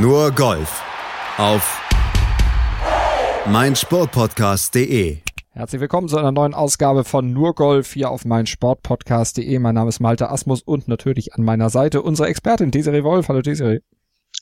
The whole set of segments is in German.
Nur Golf auf meinsportpodcast.de. Herzlich willkommen zu einer neuen Ausgabe von Nur Golf hier auf meinsportpodcast.de. Mein Name ist Malte Asmus und natürlich an meiner Seite unsere Expertin Desiree Wolf. Hallo Desiree.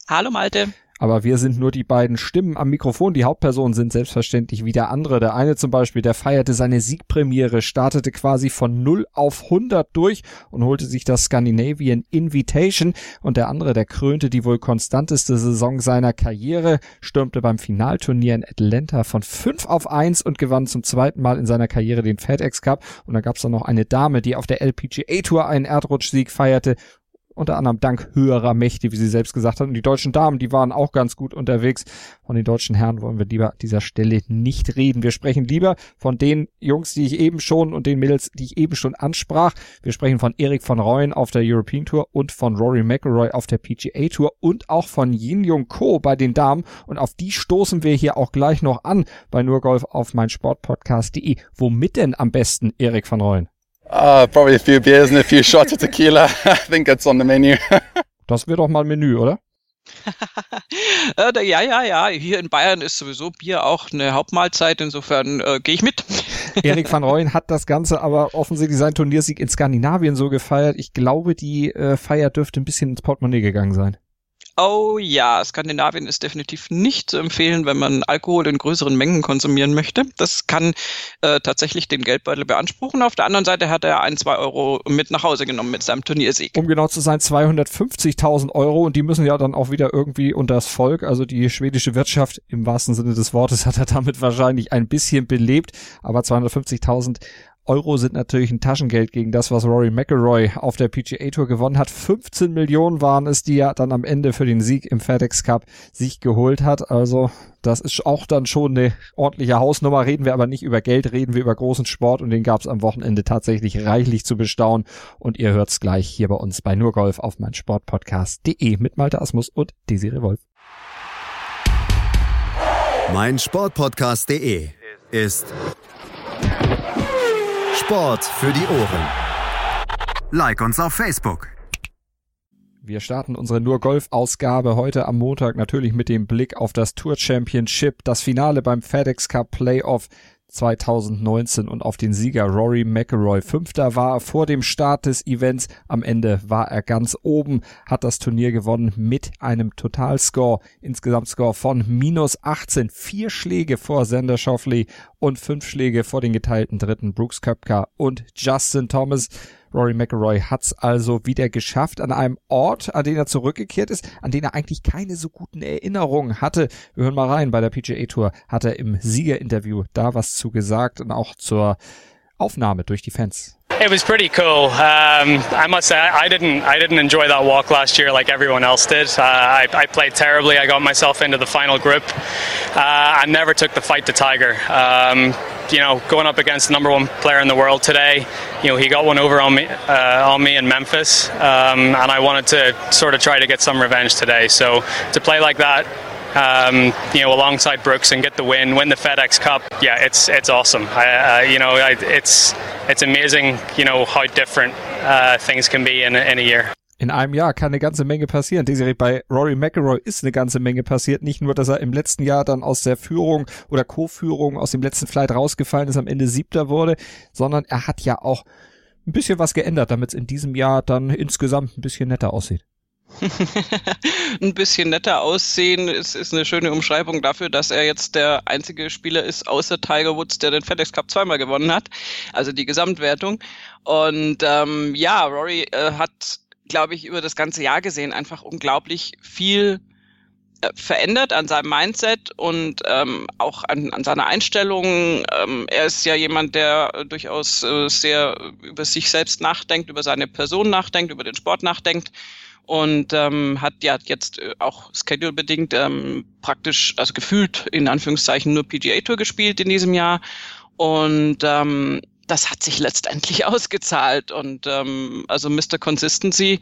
Hallo Malte. Aber wir sind nur die beiden Stimmen am Mikrofon. Die Hauptpersonen sind selbstverständlich wieder andere. Der eine zum Beispiel, der feierte seine Siegpremiere, startete quasi von 0 auf 100 durch und holte sich das Scandinavian Invitation. Und der andere, der krönte die wohl konstanteste Saison seiner Karriere, stürmte beim Finalturnier in Atlanta von 5 auf 1 und gewann zum zweiten Mal in seiner Karriere den FedEx Cup. Und da gab es dann noch eine Dame, die auf der LPGA Tour einen Erdrutschsieg feierte unter anderem dank höherer Mächte, wie sie selbst gesagt hat. Und die deutschen Damen, die waren auch ganz gut unterwegs. Von den deutschen Herren wollen wir lieber an dieser Stelle nicht reden. Wir sprechen lieber von den Jungs, die ich eben schon und den Mädels, die ich eben schon ansprach. Wir sprechen von Erik von Reuen auf der European Tour und von Rory McIlroy auf der PGA Tour und auch von Yin Jung Ko bei den Damen. Und auf die stoßen wir hier auch gleich noch an bei Nurgolf auf mein Sportpodcast.de. Womit denn am besten, Erik von Reuen? Uh, probably a few beers and a few shots of tequila. I think it's on the menu. das wird doch mal Menü, oder? Äh, ja, ja, ja. Hier in Bayern ist sowieso Bier auch eine Hauptmahlzeit. Insofern äh, gehe ich mit. Erik van Rooyen hat das Ganze aber offensichtlich sein Turniersieg in Skandinavien so gefeiert. Ich glaube, die äh, Feier dürfte ein bisschen ins Portemonnaie gegangen sein. Oh ja, Skandinavien ist definitiv nicht zu empfehlen, wenn man Alkohol in größeren Mengen konsumieren möchte. Das kann äh, tatsächlich den Geldbeutel beanspruchen. Auf der anderen Seite hat er ein, zwei Euro mit nach Hause genommen mit seinem Turniersieg. Um genau zu sein, 250.000 Euro und die müssen ja dann auch wieder irgendwie unter das Volk, also die schwedische Wirtschaft im wahrsten Sinne des Wortes hat er damit wahrscheinlich ein bisschen belebt, aber 250.000 Euro sind natürlich ein Taschengeld gegen das, was Rory McIlroy auf der PGA Tour gewonnen hat. 15 Millionen waren es, die er dann am Ende für den Sieg im FedEx Cup sich geholt hat. Also das ist auch dann schon eine ordentliche Hausnummer. Reden wir aber nicht über Geld, reden wir über großen Sport und den gab es am Wochenende tatsächlich reichlich zu bestaunen. Und ihr hört's gleich hier bei uns bei Nurgolf auf mein Sportpodcast.de mit Malte Asmus und Desiree Wolf. Mein Sportpodcast.de ist Sport für die Ohren. Like uns auf Facebook. Wir starten unsere nur Golf-Ausgabe heute am Montag natürlich mit dem Blick auf das Tour Championship, das Finale beim FedEx Cup Playoff 2019 und auf den Sieger Rory McIlroy. Fünfter war vor dem Start des Events. Am Ende war er ganz oben, hat das Turnier gewonnen mit einem Totalscore, insgesamt Score von minus 18. Vier Schläge vor Sander Schauffele und fünf Schläge vor den geteilten dritten Brooks Köpka und Justin Thomas. Rory McIlroy hat's also wieder geschafft an einem Ort, an den er zurückgekehrt ist, an den er eigentlich keine so guten Erinnerungen hatte. Wir hören mal rein. Bei der PGA Tour hat er im Siegerinterview da was zu gesagt und auch zur Aufnahme durch die Fans. It was pretty cool. Um, I must say, I didn't, I didn't enjoy that walk last year like everyone else did. Uh, I, I, played terribly. I got myself into the final group. Uh, I never took the fight to Tiger. Um, you know, going up against the number one player in the world today, you know, he got one over on me, uh, on me in Memphis, um, and I wanted to sort of try to get some revenge today. So to play like that, um, you know, alongside Brooks and get the win, win the FedEx Cup. Yeah, it's it's awesome. I, uh, you know, I, it's it's amazing, you know, how different uh, things can be in, in a year. In einem Jahr kann eine ganze Menge passieren. Desiree, bei Rory McIlroy ist eine ganze Menge passiert. Nicht nur, dass er im letzten Jahr dann aus der Führung oder Co-Führung aus dem letzten Flight rausgefallen ist, am Ende siebter wurde, sondern er hat ja auch ein bisschen was geändert, damit es in diesem Jahr dann insgesamt ein bisschen netter aussieht. ein bisschen netter aussehen ist, ist eine schöne Umschreibung dafür, dass er jetzt der einzige Spieler ist, außer Tiger Woods, der den FedEx Cup zweimal gewonnen hat. Also die Gesamtwertung. Und ähm, ja, Rory äh, hat, glaube ich, über das ganze Jahr gesehen einfach unglaublich viel äh, verändert an seinem Mindset und ähm, auch an, an seiner Einstellung. Ähm, er ist ja jemand, der äh, durchaus äh, sehr über sich selbst nachdenkt, über seine Person nachdenkt, über den Sport nachdenkt und ähm, hat ja jetzt äh, auch schedule-bedingt ähm, praktisch, also gefühlt in Anführungszeichen nur PGA Tour gespielt in diesem Jahr. Und ähm, das hat sich letztendlich ausgezahlt. Und ähm, also Mr. Consistency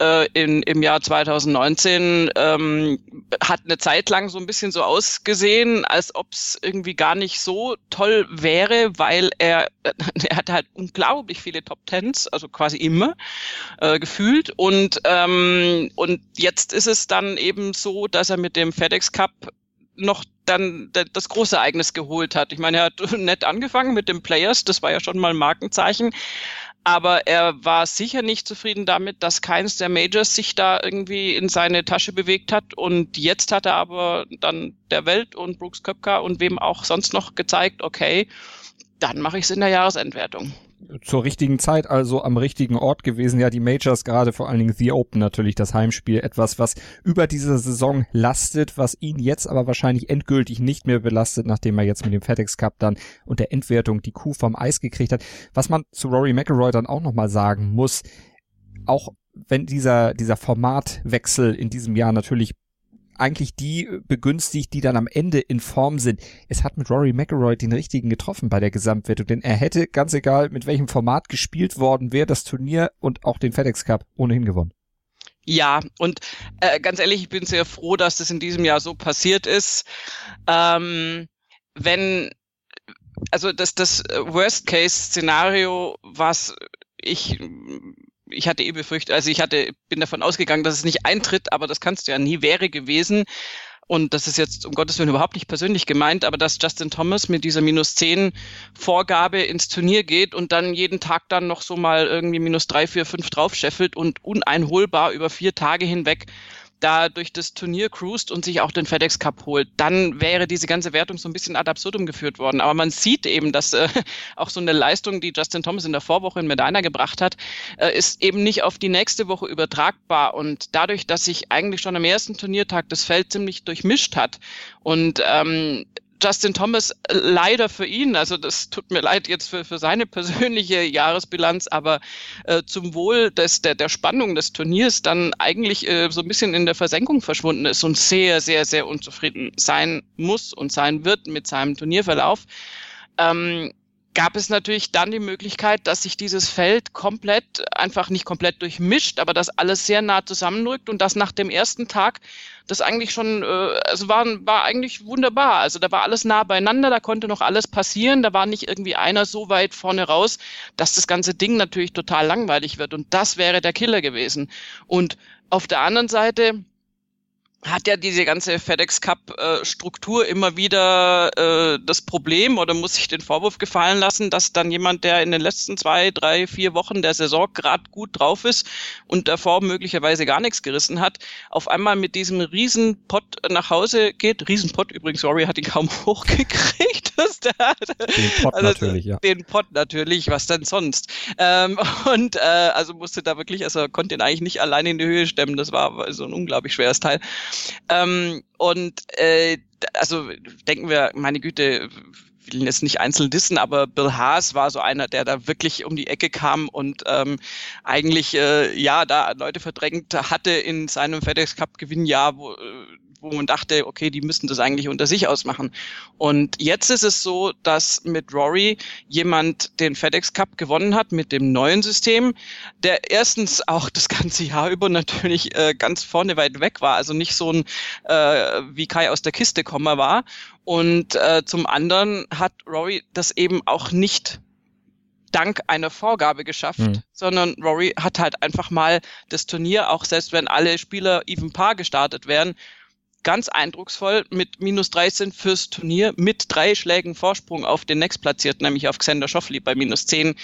äh, in, im Jahr 2019 ähm, hat eine Zeit lang so ein bisschen so ausgesehen, als ob es irgendwie gar nicht so toll wäre, weil er, er hatte halt unglaublich viele Top Tens, also quasi immer äh, gefühlt. Und, ähm, und jetzt ist es dann eben so, dass er mit dem FedEx Cup noch dann das große Ereignis geholt hat. Ich meine, er hat nett angefangen mit den Players, das war ja schon mal ein Markenzeichen. Aber er war sicher nicht zufrieden damit, dass keins der Majors sich da irgendwie in seine Tasche bewegt hat. Und jetzt hat er aber dann der Welt und Brooks Köpka und wem auch sonst noch gezeigt, okay, dann mache ich es in der Jahresendwertung zur richtigen Zeit also am richtigen Ort gewesen. Ja, die Majors, gerade vor allen Dingen The Open natürlich, das Heimspiel, etwas, was über diese Saison lastet, was ihn jetzt aber wahrscheinlich endgültig nicht mehr belastet, nachdem er jetzt mit dem FedEx Cup dann und der Endwertung die Kuh vom Eis gekriegt hat. Was man zu Rory McIlroy dann auch nochmal sagen muss, auch wenn dieser, dieser Formatwechsel in diesem Jahr natürlich eigentlich die begünstigt, die dann am Ende in Form sind. Es hat mit Rory McIlroy den richtigen getroffen bei der Gesamtwertung, denn er hätte, ganz egal mit welchem Format gespielt worden wäre, das Turnier und auch den FedEx Cup ohnehin gewonnen. Ja, und äh, ganz ehrlich, ich bin sehr froh, dass das in diesem Jahr so passiert ist. Ähm, wenn, also das, das Worst-Case-Szenario, was ich ich hatte eh befürchtet, also ich hatte, bin davon ausgegangen, dass es nicht eintritt, aber das kannst du ja nie, wäre gewesen. Und das ist jetzt um Gottes Willen überhaupt nicht persönlich gemeint, aber dass Justin Thomas mit dieser minus 10 Vorgabe ins Turnier geht und dann jeden Tag dann noch so mal irgendwie minus 3, 4, 5 draufscheffelt und uneinholbar über vier Tage hinweg da durch das Turnier cruist und sich auch den FedEx Cup holt, dann wäre diese ganze Wertung so ein bisschen ad absurdum geführt worden. Aber man sieht eben, dass äh, auch so eine Leistung, die Justin Thomas in der Vorwoche in Medina gebracht hat, äh, ist eben nicht auf die nächste Woche übertragbar. Und dadurch, dass sich eigentlich schon am ersten Turniertag das Feld ziemlich durchmischt hat und ähm, Justin Thomas äh, leider für ihn, also das tut mir leid jetzt für, für seine persönliche Jahresbilanz, aber äh, zum Wohl des, der, der Spannung des Turniers dann eigentlich äh, so ein bisschen in der Versenkung verschwunden ist und sehr, sehr, sehr unzufrieden sein muss und sein wird mit seinem Turnierverlauf. Ähm, gab es natürlich dann die Möglichkeit, dass sich dieses Feld komplett, einfach nicht komplett durchmischt, aber dass alles sehr nah zusammenrückt und dass nach dem ersten Tag das eigentlich schon, äh, also war, war eigentlich wunderbar. Also da war alles nah beieinander, da konnte noch alles passieren, da war nicht irgendwie einer so weit vorne raus, dass das ganze Ding natürlich total langweilig wird und das wäre der Killer gewesen. Und auf der anderen Seite, hat ja diese ganze FedEx Cup äh, Struktur immer wieder äh, das Problem oder muss sich den Vorwurf gefallen lassen, dass dann jemand, der in den letzten zwei, drei, vier Wochen der Saison gerade gut drauf ist und davor möglicherweise gar nichts gerissen hat, auf einmal mit diesem Riesenpott nach Hause geht. Riesenpott übrigens, Rory hat ihn kaum hochgekriegt. Dass der, den Pott also, natürlich, ja. Den Pott natürlich, was denn sonst? Ähm, und äh, also musste da wirklich, also konnte ihn eigentlich nicht alleine in die Höhe stemmen. Das war so ein unglaublich schweres Teil. Ähm, und äh, also denken wir, meine Güte, will jetzt nicht einzeln dissen, aber Bill Haas war so einer, der da wirklich um die Ecke kam und ähm, eigentlich äh, ja da Leute verdrängt hatte in seinem FedEx Cup Gewinnjahr, wo, äh, wo man dachte, okay, die müssten das eigentlich unter sich ausmachen. Und jetzt ist es so, dass mit Rory jemand den FedEx Cup gewonnen hat mit dem neuen System, der erstens auch das ganze Jahr über natürlich äh, ganz vorne weit weg war, also nicht so ein äh, wie Kai aus der Kiste komme war. Und äh, zum anderen hat Rory das eben auch nicht dank einer Vorgabe geschafft, mhm. sondern Rory hat halt einfach mal das Turnier, auch selbst wenn alle Spieler even par gestartet wären, ganz eindrucksvoll mit minus 13 fürs Turnier mit drei Schlägen Vorsprung auf den nächstplatzierten, nämlich auf Xander Schoffli bei minus 10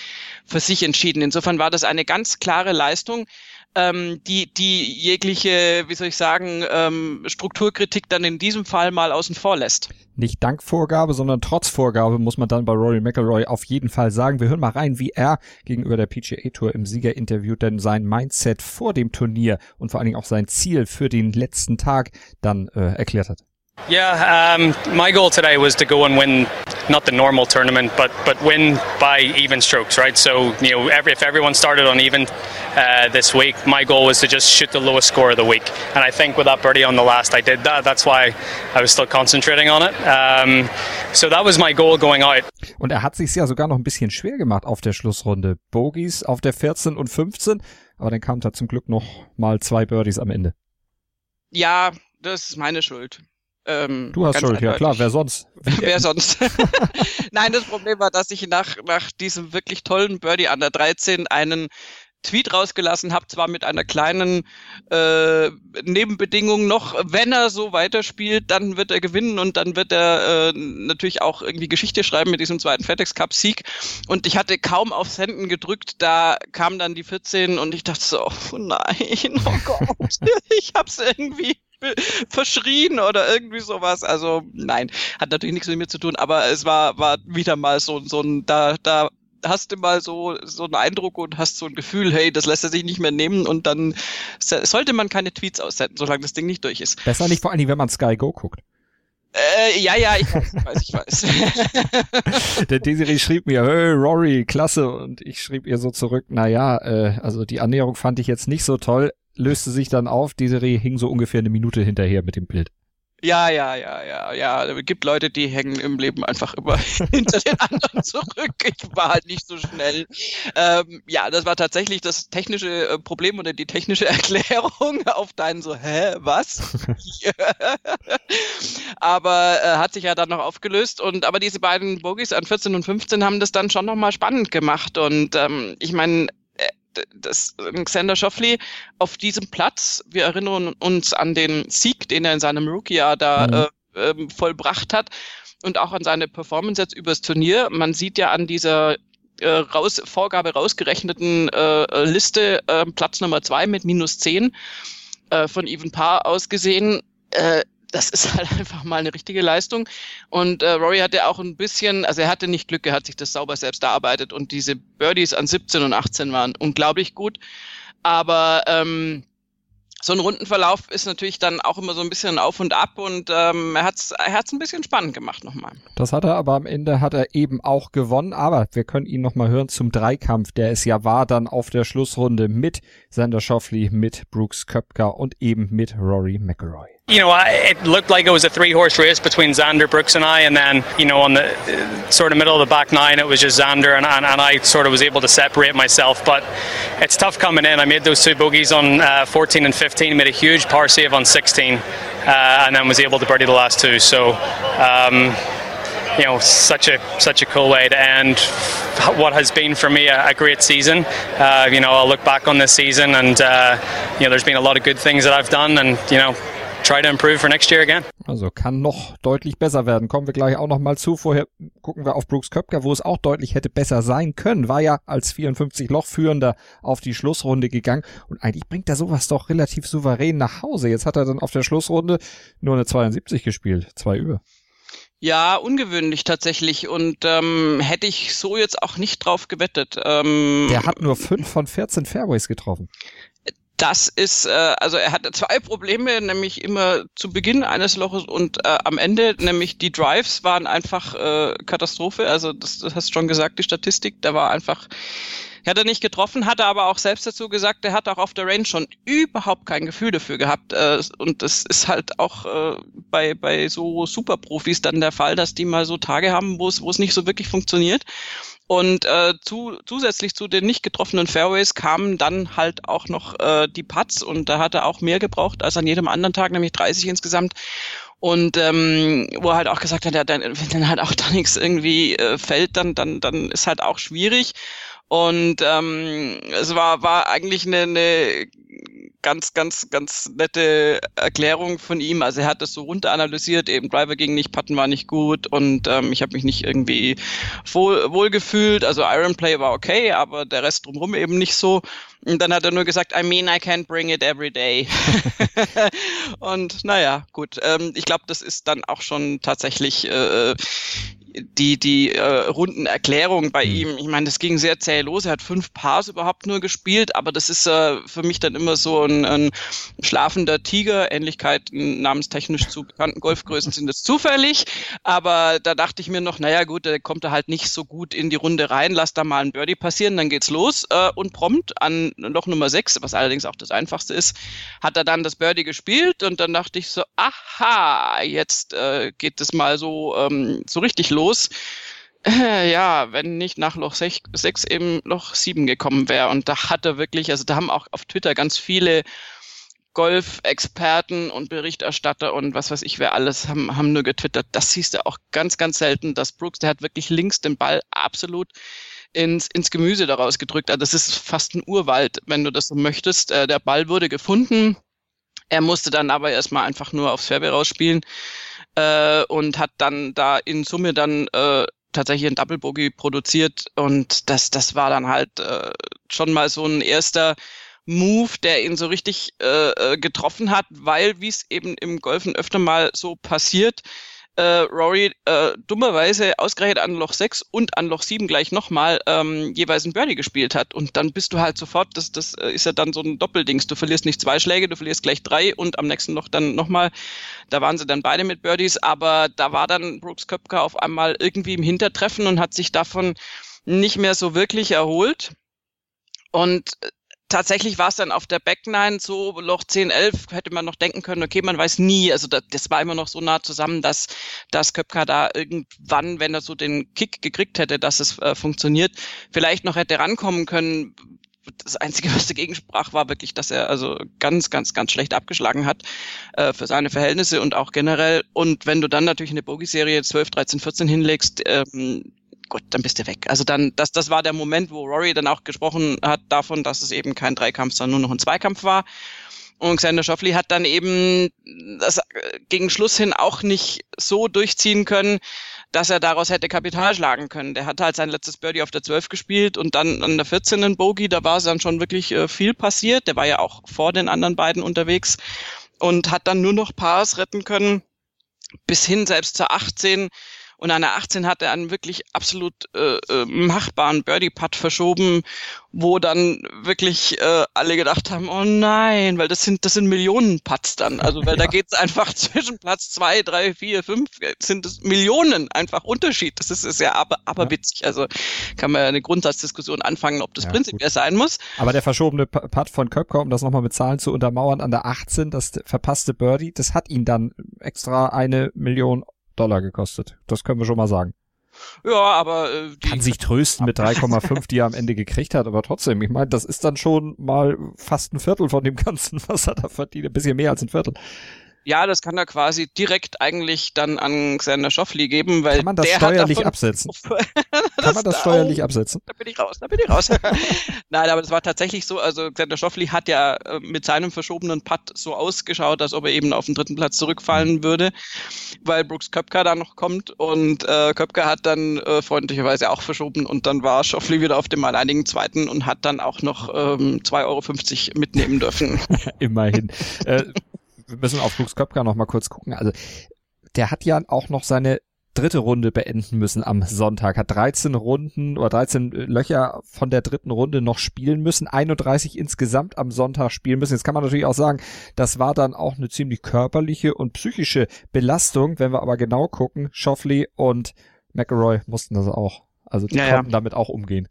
für sich entschieden. Insofern war das eine ganz klare Leistung, ähm, die, die jegliche, wie soll ich sagen, ähm, Strukturkritik dann in diesem Fall mal außen vor lässt. Nicht dank Vorgabe, sondern trotz Vorgabe muss man dann bei Rory McIlroy auf jeden Fall sagen. Wir hören mal rein, wie er gegenüber der PGA Tour im Siegerinterview denn sein Mindset vor dem Turnier und vor allen Dingen auch sein Ziel für den letzten Tag dann äh, erklärt hat. Yeah, um, my goal today was to go and win not the normal tournament, but but win by even strokes, right? So you know, every, if everyone started on even, uh, this week. My goal was to just shoot the lowest score of the week, and I think with that birdie on the last, I did that. That's why I was still concentrating on it. Um, so that was my goal going out. Und er hat sich ja sogar noch ein bisschen schwer gemacht auf der Schlussrunde. Bogies auf der 14 und 15, aber dann kamen da zum Glück noch mal zwei Birdies am Ende. Ja, das ist meine Schuld. Ähm, du hast Schuld, ja klar, wer sonst? wer sonst? Nein, das Problem war, dass ich nach, nach diesem wirklich tollen Birdie an der 13 einen Tweet rausgelassen habe, zwar mit einer kleinen äh, Nebenbedingung noch, wenn er so weiterspielt, dann wird er gewinnen und dann wird er äh, natürlich auch irgendwie Geschichte schreiben mit diesem zweiten FedEx Cup Sieg. Und ich hatte kaum auf Senden gedrückt, da kam dann die 14 und ich dachte so, oh nein, oh Gott, ich hab's irgendwie verschrien oder irgendwie sowas. Also nein, hat natürlich nichts mit mir zu tun, aber es war, war wieder mal so, so ein, da, da hast du mal so, so einen Eindruck und hast so ein Gefühl, hey, das lässt er sich nicht mehr nehmen und dann sollte man keine Tweets aussenden, solange das Ding nicht durch ist. Besser nicht vor allen Dingen, wenn man Sky Go guckt. Äh, ja, ja, ich weiß, ich weiß. Ich weiß. Der Desiree schrieb mir, hey, Rory, klasse. Und ich schrieb ihr so zurück, na ja, äh, also die Annäherung fand ich jetzt nicht so toll, löste sich dann auf. Desiree hing so ungefähr eine Minute hinterher mit dem Bild. Ja, ja, ja, ja, ja. Es gibt Leute, die hängen im Leben einfach immer hinter den anderen zurück. Ich war halt nicht so schnell. Ähm, ja, das war tatsächlich das technische äh, Problem oder die technische Erklärung auf deinen so, hä, was? aber äh, hat sich ja dann noch aufgelöst und aber diese beiden Bogies an 14 und 15 haben das dann schon nochmal spannend gemacht und ähm, ich meine, das Xander Schauffele auf diesem Platz, wir erinnern uns an den Sieg, den er in seinem Rookie-Jahr da mhm. äh, äh, vollbracht hat und auch an seine Performance jetzt übers Turnier. Man sieht ja an dieser äh, raus, Vorgabe rausgerechneten äh, Liste äh, Platz Nummer zwei mit minus zehn äh, von Even Paar ausgesehen. Äh, das ist halt einfach mal eine richtige Leistung. Und äh, Rory hatte auch ein bisschen, also er hatte nicht Glück, er hat sich das sauber selbst erarbeitet und diese Birdies an 17 und 18 waren unglaublich gut. Aber ähm, so ein Rundenverlauf ist natürlich dann auch immer so ein bisschen auf und ab und ähm, er hat es er hat's ein bisschen spannend gemacht nochmal. Das hat er, aber am Ende hat er eben auch gewonnen. Aber wir können ihn nochmal hören zum Dreikampf, der es ja war dann auf der Schlussrunde mit Sander Schoffley, mit Brooks Köpka und eben mit Rory McIlroy. You know, it looked like it was a three horse race between Xander, Brooks, and I. And then, you know, on the uh, sort of middle of the back nine, it was just Xander, and, and, and, I sort of was able to separate myself. But it's tough coming in. I made those two bogeys on uh, 14 and 15, made a huge par save on 16, uh, and then was able to birdie the last two. So, um, you know, such a such a cool way to end what has been for me a, a great season. Uh, you know, I'll look back on this season, and uh, you know, there's been a lot of good things that I've done, and you know, try to improve for next year again. Also kann noch deutlich besser werden. Kommen wir gleich auch noch mal zu. Vorher gucken wir auf Brooks Köpker, wo es auch deutlich hätte besser sein können. War ja als 54 Loch führender auf die Schlussrunde gegangen und eigentlich bringt er sowas doch relativ souverän nach Hause. Jetzt hat er dann auf der Schlussrunde nur eine 72 gespielt, zwei über. Ja, ungewöhnlich tatsächlich und ähm, hätte ich so jetzt auch nicht drauf gewettet. Ähm, Der hat nur fünf von 14 Fairways getroffen. Das ist, äh, also er hatte zwei Probleme, nämlich immer zu Beginn eines Loches und äh, am Ende, nämlich die Drives waren einfach äh, Katastrophe. Also das, das hast schon gesagt, die Statistik, da war einfach, hat er nicht getroffen, hatte aber auch selbst dazu gesagt, er hat auch auf der Range schon überhaupt kein Gefühl dafür gehabt. Äh, und das ist halt auch äh, bei, bei so Superprofis dann der Fall, dass die mal so Tage haben, wo es, wo es nicht so wirklich funktioniert. Und äh, zu, zusätzlich zu den nicht getroffenen Fairways kamen dann halt auch noch äh, die Putts und da hat er auch mehr gebraucht als an jedem anderen Tag, nämlich 30 insgesamt. Und ähm, wo er halt auch gesagt hat, ja, dann, wenn dann halt auch da nichts irgendwie äh, fällt, dann, dann, dann ist halt auch schwierig. Und ähm, es war, war eigentlich eine, eine ganz, ganz, ganz nette Erklärung von ihm. Also er hat das so runter analysiert, eben Driver ging nicht, Putten war nicht gut und ähm, ich habe mich nicht irgendwie wohl, wohl gefühlt. Also Iron Play war okay, aber der Rest drumherum eben nicht so. Und dann hat er nur gesagt, I mean, I can't bring it every day. und naja, gut. Ähm, ich glaube, das ist dann auch schon tatsächlich äh, die, die äh, Rundenerklärung bei Mhm. ihm, ich meine, das ging sehr zäh los. Er hat fünf Pars überhaupt nur gespielt, aber das ist äh, für mich dann immer so ein, ein schlafender Tiger. Ähnlichkeiten namenstechnisch zu bekannten Golfgrößen sind jetzt zufällig. Aber da dachte ich mir noch, naja gut, der kommt da halt nicht so gut in die Runde rein, lass da mal ein Birdie passieren, dann geht's los. Äh, und prompt an Loch Nummer 6, was allerdings auch das einfachste ist, hat er dann das Birdie gespielt und dann dachte ich so, aha, jetzt äh, geht es mal so, ähm, so richtig los. Äh, ja, wenn nicht nach Loch 6, 6 eben Loch 7 gekommen wäre. Und da hat er wirklich, also da haben auch auf Twitter ganz viele Golf-Experten und Berichterstatter und was weiß ich wer alles haben, haben nur getwittert. Das siehst du auch ganz, ganz selten, dass Brooks, der hat wirklich links den Ball absolut ins, ins Gemüse daraus gedrückt. Also das ist fast ein Urwald, wenn du das so möchtest. Äh, der Ball wurde gefunden. Er musste dann aber erstmal einfach nur aufs Fairway rausspielen äh, und hat dann da in Summe dann äh, tatsächlich ein Double Bogey produziert. Und das, das war dann halt äh, schon mal so ein erster Move, der ihn so richtig äh, äh, getroffen hat, weil, wie es eben im Golfen öfter mal so passiert, äh, Rory äh, dummerweise ausgerechnet an Loch 6 und an Loch 7 gleich nochmal ähm, jeweils ein Birdie gespielt hat. Und dann bist du halt sofort, das, das äh, ist ja dann so ein Doppeldings. Du verlierst nicht zwei Schläge, du verlierst gleich drei und am nächsten Loch dann nochmal. Da waren sie dann beide mit Birdies, aber da war dann Brooks Köpker auf einmal irgendwie im Hintertreffen und hat sich davon nicht mehr so wirklich erholt. Und äh, tatsächlich war es dann auf der Back Nine so, Loch 10, 11, hätte man noch denken können, okay, man weiß nie, also das, das war immer noch so nah zusammen, dass, dass Köpker da irgendwann, wenn er so den Kick gekriegt hätte, dass es äh, funktioniert, vielleicht noch hätte rankommen können. Das Einzige, was dagegen sprach, war wirklich, dass er also ganz, ganz, ganz schlecht abgeschlagen hat äh, für seine Verhältnisse und auch generell. Und wenn du dann natürlich eine Bogey-Serie 12, 13, 14 hinlegst, ähm, gut, dann bist du weg. Also dann, das, das war der Moment, wo Rory dann auch gesprochen hat davon, dass es eben kein Dreikampf, sondern nur noch ein Zweikampf war. Und Xander Schauffele hat dann eben das äh, gegen Schluss hin auch nicht so durchziehen können, dass er daraus hätte Kapital schlagen können. Der hat halt sein letztes Birdie auf der 12 gespielt und dann an der 14. in Bogey, da war es dann schon wirklich äh, viel passiert. Der war ja auch vor den anderen beiden unterwegs und hat dann nur noch Pars retten können, bis hin selbst zur 18 und an der 18 hat er einen wirklich absolut äh, äh, machbaren Birdie-Putt verschoben, wo dann wirklich äh, alle gedacht haben, oh nein, weil das sind das sind Millionen Putts dann. Also weil ja. da geht's einfach zwischen Platz zwei, drei, vier, fünf sind es Millionen einfach Unterschied. Das ist, ist ja aber, aber ja. witzig. Also kann man ja eine Grundsatzdiskussion anfangen, ob das ja, prinzipiell sein muss. Aber der verschobene Putt von Köpker, um das nochmal mit Zahlen zu untermauern, an der 18, das verpasste Birdie, das hat ihn dann extra eine Million Dollar gekostet. Das können wir schon mal sagen. Ja, aber äh, die kann sich trösten mit 3,5, die er am Ende gekriegt hat, aber trotzdem, ich meine, das ist dann schon mal fast ein Viertel von dem Ganzen, was er da verdient, ein bisschen mehr als ein Viertel. Ja, das kann er quasi direkt eigentlich dann an Xander Schoffli geben, weil kann man das der steuerlich davon, absetzen? kann man das steuerlich absetzen? Da bin ich raus, da bin ich raus. Nein, aber das war tatsächlich so, also Xander Schoffli hat ja äh, mit seinem verschobenen Putt so ausgeschaut, als ob er eben auf den dritten Platz zurückfallen würde, weil Brooks Köpker da noch kommt und äh, Köpker hat dann äh, freundlicherweise auch verschoben und dann war Schoffli wieder auf dem alleinigen zweiten und hat dann auch noch ähm, 2,50 Euro mitnehmen dürfen. Immerhin. äh, wir müssen auf Brooks Köpker noch mal kurz gucken. Also der hat ja auch noch seine dritte Runde beenden müssen am Sonntag, hat 13 Runden oder 13 Löcher von der dritten Runde noch spielen müssen, 31 insgesamt am Sonntag spielen müssen. Jetzt kann man natürlich auch sagen, das war dann auch eine ziemlich körperliche und psychische Belastung. Wenn wir aber genau gucken, Schoffley und McElroy mussten das auch. Also die ja, konnten ja. damit auch umgehen.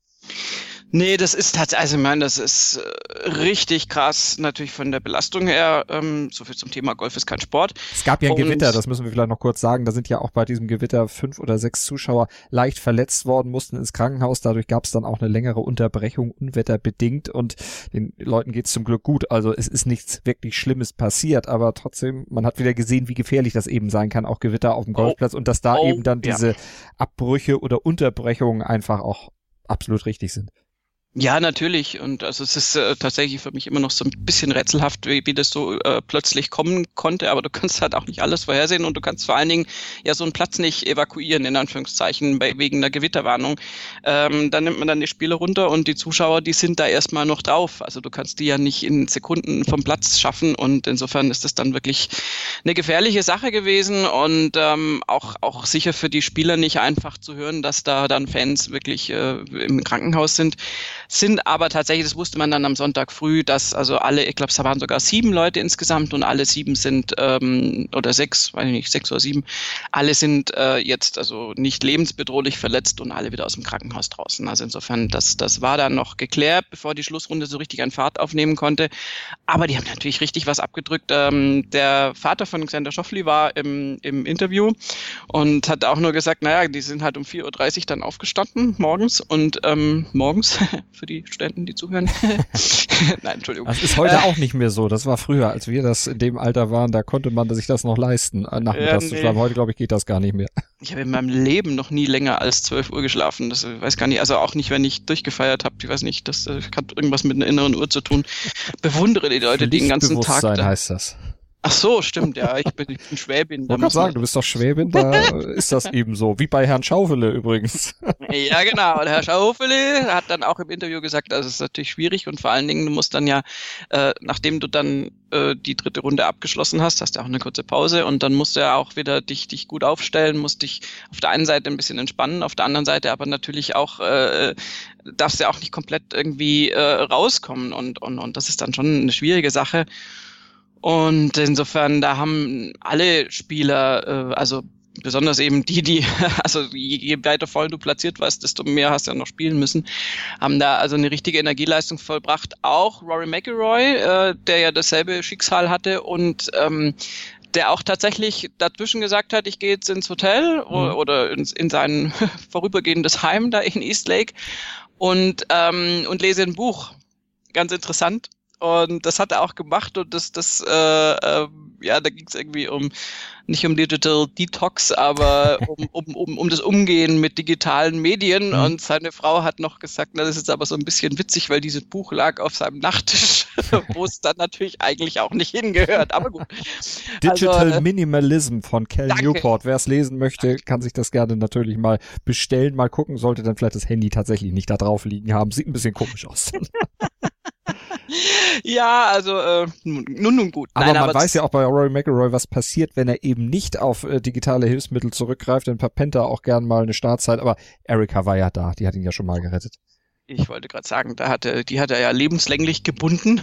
Nee, das ist tatsächlich, also ich meine, das ist äh, richtig krass, natürlich von der Belastung her. Ähm, so viel zum Thema Golf ist kein Sport. Es gab ja ein Und- Gewitter, das müssen wir vielleicht noch kurz sagen. Da sind ja auch bei diesem Gewitter fünf oder sechs Zuschauer leicht verletzt worden, mussten ins Krankenhaus. Dadurch gab es dann auch eine längere Unterbrechung, unwetterbedingt. Und den Leuten geht's zum Glück gut. Also es ist nichts wirklich Schlimmes passiert, aber trotzdem, man hat wieder gesehen, wie gefährlich das eben sein kann, auch Gewitter auf dem Golfplatz. Und dass da Oh, eben dann ja. diese Abbrüche oder Unterbrechungen einfach auch absolut richtig sind. Ja, natürlich. Und also es ist äh, tatsächlich für mich immer noch so ein bisschen rätselhaft, wie, wie das so äh, plötzlich kommen konnte. Aber du kannst halt auch nicht alles vorhersehen und du kannst vor allen Dingen ja so einen Platz nicht evakuieren, in Anführungszeichen, bei, wegen einer Gewitterwarnung. Ähm, dann nimmt man dann die Spiele runter und die Zuschauer, die sind da erstmal noch drauf. Also du kannst die ja nicht in Sekunden vom Platz schaffen und insofern ist das dann wirklich eine gefährliche Sache gewesen und ähm, auch, auch sicher für die Spieler nicht einfach zu hören, dass da dann Fans wirklich äh, im Krankenhaus sind sind aber tatsächlich, das wusste man dann am Sonntag früh, dass also alle, ich glaube, es waren sogar sieben Leute insgesamt und alle sieben sind, ähm, oder sechs, weiß ich nicht, sechs oder sieben, alle sind äh, jetzt also nicht lebensbedrohlich verletzt und alle wieder aus dem Krankenhaus draußen. Also insofern, das, das war dann noch geklärt, bevor die Schlussrunde so richtig an Fahrt aufnehmen konnte. Aber die haben natürlich richtig was abgedrückt. Ähm, der Vater von Xander Schoffli war im, im Interview und hat auch nur gesagt, naja, die sind halt um 4.30 Uhr dann aufgestanden morgens und ähm, morgens für die Studenten, die zuhören. Nein, Entschuldigung. Das ist heute äh, auch nicht mehr so. Das war früher, als wir das in dem Alter waren, da konnte man sich das noch leisten, äh, nachmittags äh, nee. zu schlafen. Heute, glaube ich, geht das gar nicht mehr. Ich habe in meinem Leben noch nie länger als 12 Uhr geschlafen. Das weiß gar nicht, also auch nicht, wenn ich durchgefeiert habe. Ich weiß nicht, das äh, hat irgendwas mit einer inneren Uhr zu tun. Bewundere die Leute, die den ganzen Tag. Da, heißt das. Ach so, stimmt, ja, ich bin, ich bin Schwäbin. Ich kann sagen, du bist doch Schwäbin, da ist das eben so, wie bei Herrn Schaufele übrigens. Ja, genau, und Herr Schaufele hat dann auch im Interview gesagt, das ist natürlich schwierig und vor allen Dingen, du musst dann ja, äh, nachdem du dann äh, die dritte Runde abgeschlossen hast, hast du auch eine kurze Pause und dann musst du ja auch wieder dich, dich gut aufstellen, musst dich auf der einen Seite ein bisschen entspannen, auf der anderen Seite aber natürlich auch, äh, darfst du ja auch nicht komplett irgendwie äh, rauskommen und, und, und das ist dann schon eine schwierige Sache. Und insofern, da haben alle Spieler, äh, also besonders eben die, die, also je weiter vorne du platziert warst, desto mehr hast du ja noch spielen müssen, haben da also eine richtige Energieleistung vollbracht. Auch Rory McIlroy, äh, der ja dasselbe Schicksal hatte und ähm, der auch tatsächlich dazwischen gesagt hat, ich gehe jetzt ins Hotel mhm. oder in, in sein vorübergehendes Heim da in Eastlake und, ähm, und lese ein Buch. Ganz interessant. Und das hat er auch gemacht und das, das, äh, äh, ja, da ging es irgendwie um nicht um Digital Detox, aber um, um, um, um das Umgehen mit digitalen Medien. Mhm. Und seine Frau hat noch gesagt, na, das ist aber so ein bisschen witzig, weil dieses Buch lag auf seinem Nachttisch, wo es dann natürlich eigentlich auch nicht hingehört. Aber gut. Digital also, äh, Minimalism von Cal danke. Newport. Wer es lesen möchte, kann sich das gerne natürlich mal bestellen, mal gucken, sollte dann vielleicht das Handy tatsächlich nicht da drauf liegen haben. Sieht ein bisschen komisch aus. ja, also äh, nun, nun gut. Aber Nein, man aber weiß ja auch bei Rory McIlroy, was passiert, wenn er eben nicht auf äh, digitale Hilfsmittel zurückgreift. Dann verpennt er auch gern mal eine Startzeit. Aber Erika war ja da, die hat ihn ja schon mal gerettet. Ich wollte gerade sagen, da hatte, die hat er ja lebenslänglich gebunden.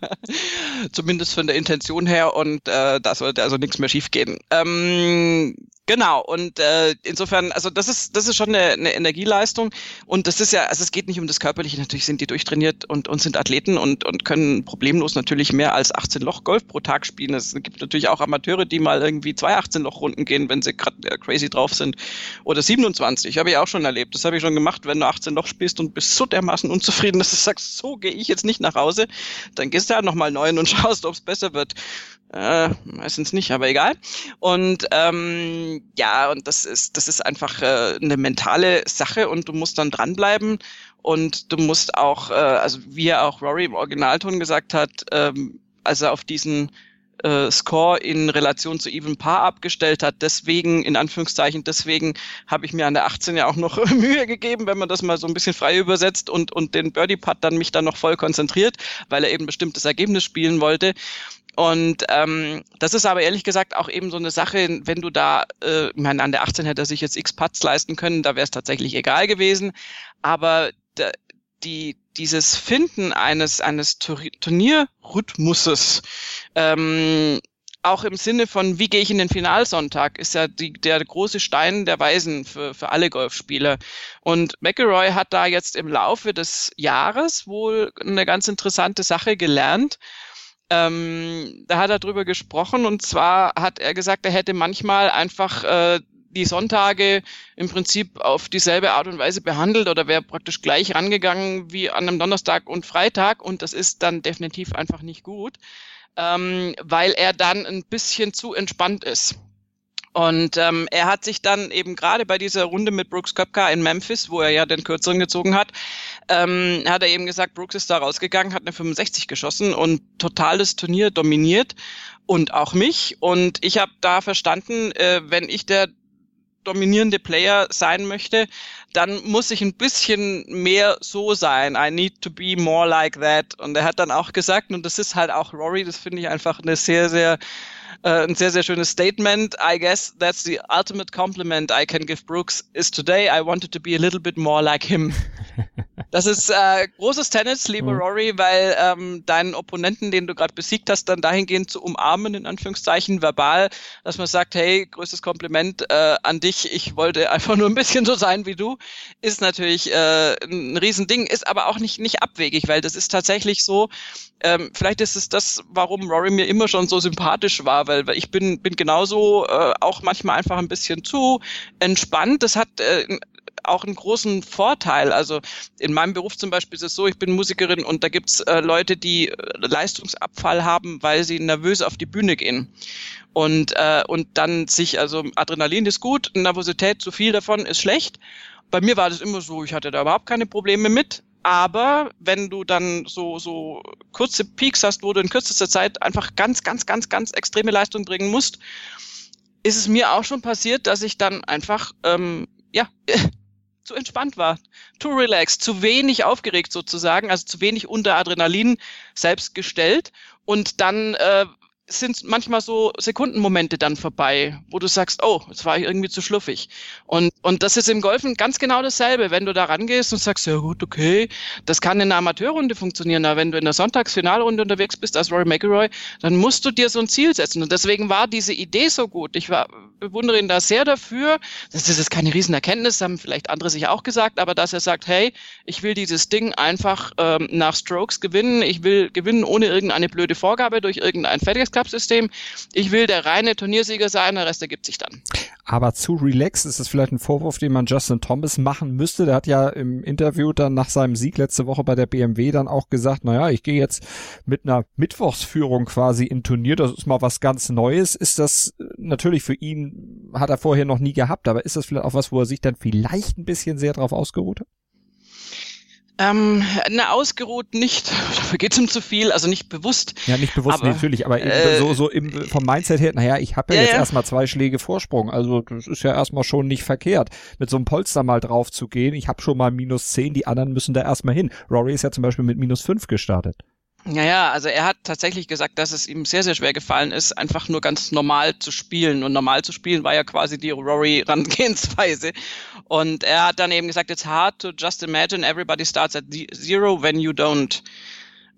Zumindest von der Intention her und äh, da sollte also nichts mehr schiefgehen. Ähm, Genau, und äh, insofern, also das ist, das ist schon eine, eine Energieleistung. Und das ist ja, also es geht nicht um das Körperliche, natürlich sind die durchtrainiert und, und sind Athleten und, und können problemlos natürlich mehr als 18 Loch Golf pro Tag spielen. Es gibt natürlich auch Amateure, die mal irgendwie zwei 18 Loch Runden gehen, wenn sie gerade äh, crazy drauf sind. Oder 27, habe ich auch schon erlebt. Das habe ich schon gemacht, wenn du 18 Loch spielst und bist so dermaßen unzufrieden, dass du sagst, so gehe ich jetzt nicht nach Hause, dann gehst du ja nochmal neun und schaust, ob es besser wird. Äh, meistens nicht, aber egal. Und ähm, ja, und das ist, das ist einfach äh, eine mentale Sache und du musst dann dranbleiben und du musst auch, äh, also wie er auch Rory im Originalton gesagt hat, ähm, als er auf diesen äh, Score in Relation zu Even Paar abgestellt hat. Deswegen, in Anführungszeichen, deswegen habe ich mir an der 18 ja auch noch Mühe gegeben, wenn man das mal so ein bisschen frei übersetzt und, und den Birdie-Putt dann mich dann noch voll konzentriert, weil er eben bestimmtes Ergebnis spielen wollte. Und ähm, das ist aber ehrlich gesagt auch eben so eine Sache, wenn du da, äh, ich meine, an der 18 hätte er sich jetzt x Putts leisten können, da wäre es tatsächlich egal gewesen. Aber die, dieses Finden eines, eines Turnierrhythmuses, ähm, auch im Sinne von, wie gehe ich in den Finalsonntag, ist ja die, der große Stein der Weisen für, für alle Golfspieler. Und McElroy hat da jetzt im Laufe des Jahres wohl eine ganz interessante Sache gelernt ähm, da hat er drüber gesprochen und zwar hat er gesagt, er hätte manchmal einfach äh, die Sonntage im Prinzip auf dieselbe Art und Weise behandelt oder wäre praktisch gleich rangegangen wie an einem Donnerstag und Freitag und das ist dann definitiv einfach nicht gut, ähm, weil er dann ein bisschen zu entspannt ist. Und ähm, er hat sich dann eben gerade bei dieser Runde mit Brooks Köpka in Memphis, wo er ja den Kürzeren gezogen hat, ähm, hat er eben gesagt, Brooks ist da rausgegangen, hat eine 65 geschossen und totales Turnier dominiert und auch mich. Und ich habe da verstanden, äh, wenn ich der dominierende Player sein möchte, dann muss ich ein bisschen mehr so sein. I need to be more like that. Und er hat dann auch gesagt, und das ist halt auch Rory, das finde ich einfach eine sehr, sehr äh, ein sehr, sehr schönes Statement. I guess that's the ultimate compliment I can give Brooks is today I wanted to be a little bit more like him. Das ist äh, großes Tennis, lieber mhm. Rory, weil ähm, deinen Opponenten, den du gerade besiegt hast, dann dahingehend zu umarmen, in Anführungszeichen, verbal, dass man sagt, hey, größtes Kompliment äh, an dich, ich wollte einfach nur ein bisschen so sein wie du, ist natürlich äh, ein Riesending, ist aber auch nicht, nicht abwegig, weil das ist tatsächlich so, ähm, vielleicht ist es das, warum Rory mir immer schon so sympathisch war, weil, weil ich bin, bin genauso äh, auch manchmal einfach ein bisschen zu entspannt. Das hat äh, auch einen großen Vorteil. Also in meinem Beruf zum Beispiel ist es so, ich bin Musikerin und da gibt's äh, Leute, die äh, Leistungsabfall haben, weil sie nervös auf die Bühne gehen. Und, äh, und dann sich, also Adrenalin ist gut, Nervosität zu viel davon ist schlecht. Bei mir war das immer so, ich hatte da überhaupt keine Probleme mit. Aber wenn du dann so, so kurze Peaks hast, wo du in kürzester Zeit einfach ganz, ganz, ganz, ganz extreme Leistung bringen musst, ist es mir auch schon passiert, dass ich dann einfach, ähm, ja, zu entspannt war, too relaxed, zu wenig aufgeregt sozusagen, also zu wenig unter Adrenalin selbst gestellt. Und dann äh, sind manchmal so Sekundenmomente dann vorbei, wo du sagst, oh, jetzt war ich irgendwie zu schluffig. Und, und das ist im Golfen ganz genau dasselbe. Wenn du da rangehst und sagst, ja gut, okay, das kann in einer Amateurrunde funktionieren, aber wenn du in der Sonntagsfinalrunde unterwegs bist als Rory McIlroy, dann musst du dir so ein Ziel setzen. Und deswegen war diese Idee so gut. Ich war, bewundere ihn da sehr dafür. Das ist jetzt keine Riesenerkenntnis, haben vielleicht andere sich auch gesagt, aber dass er sagt, hey, ich will dieses Ding einfach ähm, nach Strokes gewinnen. Ich will gewinnen ohne irgendeine blöde Vorgabe durch irgendein Fertiges Cup-System. Ich will der reine Turniersieger sein, der Rest ergibt sich dann. Aber zu relaxed ist das vielleicht ein Vorwurf, den man Justin Thomas machen müsste. Der hat ja im Interview dann nach seinem Sieg letzte Woche bei der BMW dann auch gesagt, naja, ich gehe jetzt mit einer Mittwochsführung quasi in Turnier. Das ist mal was ganz Neues. Ist das äh, natürlich für ihn, hat er vorher noch nie gehabt, aber ist das vielleicht auch was, wo er sich dann vielleicht ein bisschen sehr drauf ausgeruht hat? Ähm, na, ausgeruht nicht, dafür geht's ihm zu viel, also nicht bewusst. Ja, nicht bewusst, aber, natürlich, aber äh, so, so im, vom Mindset her, naja, ich habe ja, ja, jetzt ja. erstmal zwei Schläge Vorsprung, also das ist ja erstmal schon nicht verkehrt, mit so einem Polster mal drauf zu gehen. Ich habe schon mal minus zehn, die anderen müssen da erstmal hin. Rory ist ja zum Beispiel mit minus fünf gestartet. Ja, ja, also er hat tatsächlich gesagt, dass es ihm sehr, sehr schwer gefallen ist, einfach nur ganz normal zu spielen. Und normal zu spielen war ja quasi die Rory-Rangehensweise. Und er hat dann eben gesagt, it's hard to just imagine everybody starts at zero when you don't.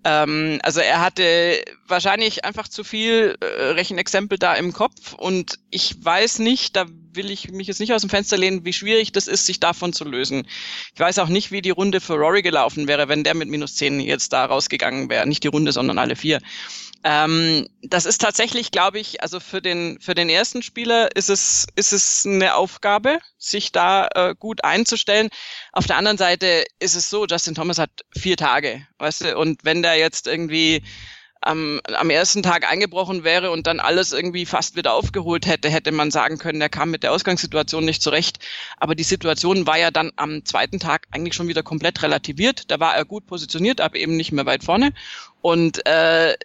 Ähm, also er hatte wahrscheinlich einfach zu viel äh, Rechenexempel da im Kopf und ich weiß nicht, da will ich mich jetzt nicht aus dem Fenster lehnen, wie schwierig das ist, sich davon zu lösen. Ich weiß auch nicht, wie die Runde für Rory gelaufen wäre, wenn der mit minus zehn jetzt da rausgegangen wäre. Nicht die Runde, sondern alle vier. Ähm, das ist tatsächlich, glaube ich, also für den für den ersten Spieler ist es ist es eine Aufgabe, sich da äh, gut einzustellen. Auf der anderen Seite ist es so, Justin Thomas hat vier Tage, weißt du, und wenn der jetzt irgendwie am, am ersten Tag eingebrochen wäre und dann alles irgendwie fast wieder aufgeholt hätte, hätte man sagen können, er kam mit der Ausgangssituation nicht zurecht. Aber die Situation war ja dann am zweiten Tag eigentlich schon wieder komplett relativiert. Da war er gut positioniert, aber eben nicht mehr weit vorne. Und äh,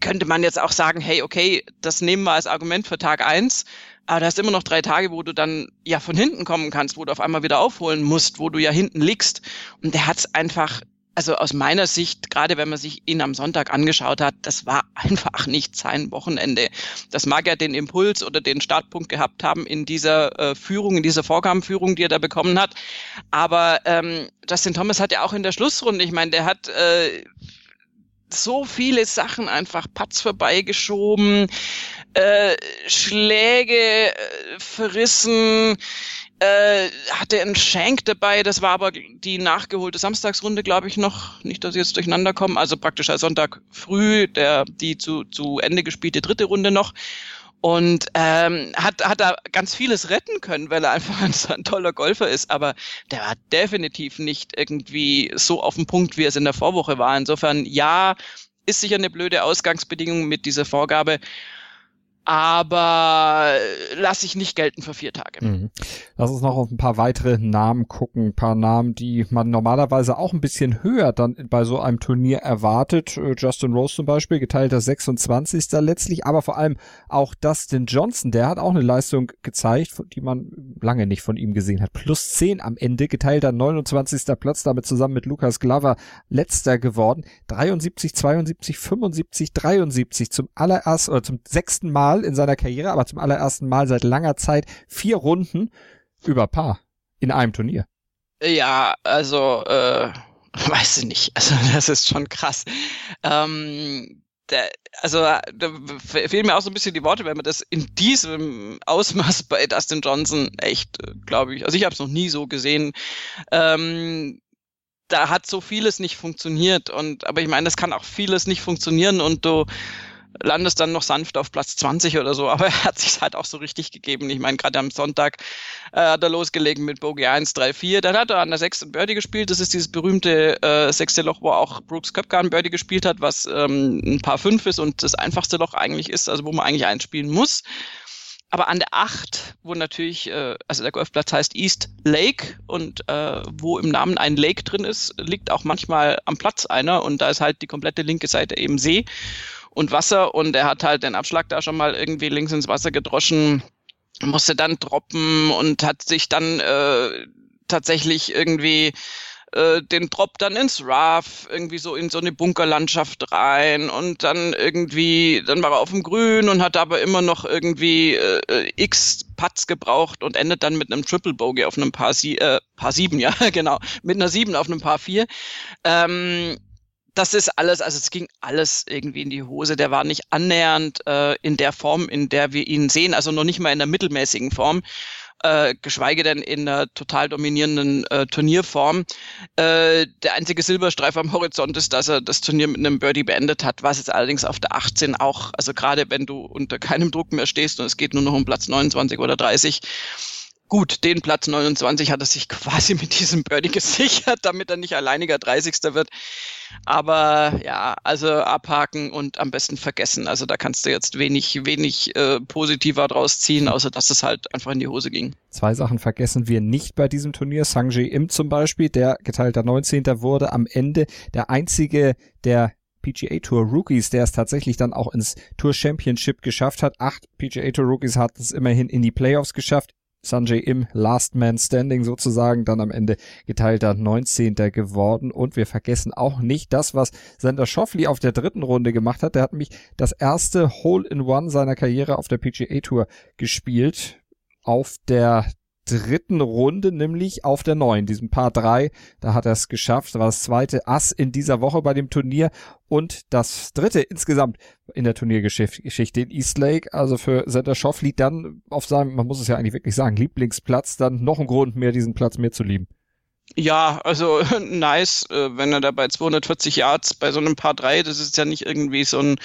könnte man jetzt auch sagen, hey, okay, das nehmen wir als Argument für Tag eins, aber du hast immer noch drei Tage, wo du dann ja von hinten kommen kannst, wo du auf einmal wieder aufholen musst, wo du ja hinten liegst. Und der hat es einfach, also aus meiner Sicht, gerade wenn man sich ihn am Sonntag angeschaut hat, das war einfach nicht sein Wochenende. Das mag ja den Impuls oder den Startpunkt gehabt haben in dieser äh, Führung, in dieser Vorgabenführung, die er da bekommen hat. Aber ähm, Justin Thomas hat ja auch in der Schlussrunde, ich meine, der hat äh, so viele Sachen einfach Patz vorbeigeschoben, äh, Schläge äh, verrissen, äh, hatte einen Shank dabei, das war aber die nachgeholte Samstagsrunde, glaube ich, noch. Nicht, dass ich jetzt durcheinander komme. Also praktisch als Sonntag früh, der, die zu, zu Ende gespielte dritte Runde noch und ähm, hat, hat da ganz vieles retten können, weil er einfach ein, ein toller Golfer ist. Aber der war definitiv nicht irgendwie so auf dem Punkt, wie es in der Vorwoche war. Insofern, ja, ist sicher eine blöde Ausgangsbedingung mit dieser Vorgabe. Aber lasse ich nicht gelten für vier Tage. Mhm. Lass uns noch auf ein paar weitere Namen gucken, ein paar Namen, die man normalerweise auch ein bisschen höher dann bei so einem Turnier erwartet. Äh, Justin Rose zum Beispiel, geteilter 26. letztlich, aber vor allem auch Dustin Johnson, der hat auch eine Leistung gezeigt, die man lange nicht von ihm gesehen hat. Plus 10 am Ende, geteilter 29. Platz, damit zusammen mit Lukas Glover letzter geworden. 73, 72, 75, 73 zum allerersten oder zum sechsten Mal Mal in seiner Karriere, aber zum allerersten Mal seit langer Zeit vier Runden über Paar in einem Turnier. Ja, also äh, weiß ich nicht. Also das ist schon krass. Ähm, der, also da fehlen mir auch so ein bisschen die Worte, wenn man das in diesem Ausmaß bei Dustin Johnson echt, äh, glaube ich, also ich habe es noch nie so gesehen. Ähm, da hat so vieles nicht funktioniert und aber ich meine, das kann auch vieles nicht funktionieren und du landest dann noch sanft auf Platz 20 oder so, aber er hat sich halt auch so richtig gegeben. Ich meine, gerade am Sonntag äh, hat er losgelegen mit Bogey 1, 3, 4. Dann hat er an der sechsten Birdie gespielt. Das ist dieses berühmte äh, sechste Loch, wo auch Brooks Köpke ein Birdie gespielt hat, was ähm, ein paar fünf ist und das einfachste Loch eigentlich ist, also wo man eigentlich einspielen muss. Aber an der 8, wo natürlich, äh, also der Golfplatz heißt East Lake und äh, wo im Namen ein Lake drin ist, liegt auch manchmal am Platz einer und da ist halt die komplette linke Seite eben See und Wasser und er hat halt den Abschlag da schon mal irgendwie links ins Wasser gedroschen, musste dann droppen und hat sich dann äh, tatsächlich irgendwie äh, den Drop dann ins Rough, irgendwie so in so eine Bunkerlandschaft rein und dann irgendwie, dann war er auf dem Grün und hat aber immer noch irgendwie äh, x Putts gebraucht und endet dann mit einem Triple Bogey auf einem Paar, Sie äh, Paar sieben, ja, genau, mit einer sieben auf einem Paar vier. Ähm, das ist alles, also es ging alles irgendwie in die Hose. Der war nicht annähernd äh, in der Form, in der wir ihn sehen, also noch nicht mal in der mittelmäßigen Form. Äh, geschweige denn in der total dominierenden äh, Turnierform. Äh, der einzige Silberstreif am Horizont ist, dass er das Turnier mit einem Birdie beendet hat, was jetzt allerdings auf der 18 auch, also gerade wenn du unter keinem Druck mehr stehst und es geht nur noch um Platz 29 oder 30, Gut, den Platz 29 hat er sich quasi mit diesem Birdie gesichert, damit er nicht alleiniger 30. wird. Aber ja, also abhaken und am besten vergessen. Also da kannst du jetzt wenig, wenig äh, positiver draus ziehen, außer dass es halt einfach in die Hose ging. Zwei Sachen vergessen wir nicht bei diesem Turnier. Sanjay Im zum Beispiel, der geteilter 19. wurde am Ende der einzige, der PGA Tour Rookies, der es tatsächlich dann auch ins Tour Championship geschafft hat. Acht PGA Tour Rookies hat es immerhin in die Playoffs geschafft. Sanjay im Last Man Standing sozusagen dann am Ende geteilter 19. geworden. Und wir vergessen auch nicht das, was Sander Schoffli auf der dritten Runde gemacht hat. Der hat mich das erste Hole-in-One seiner Karriere auf der PGA Tour gespielt. Auf der dritten Runde, nämlich auf der neuen, diesem Paar drei. Da hat er es geschafft. War das zweite Ass in dieser Woche bei dem Turnier und das dritte insgesamt in der Turniergeschichte in Eastlake. Also für Sender Schoffli dann auf seinem, man muss es ja eigentlich wirklich sagen, Lieblingsplatz, dann noch ein Grund mehr, diesen Platz mehr zu lieben. Ja, also nice, äh, wenn er da bei 240 Yards bei so einem Paar 3, das ist ja nicht irgendwie so ein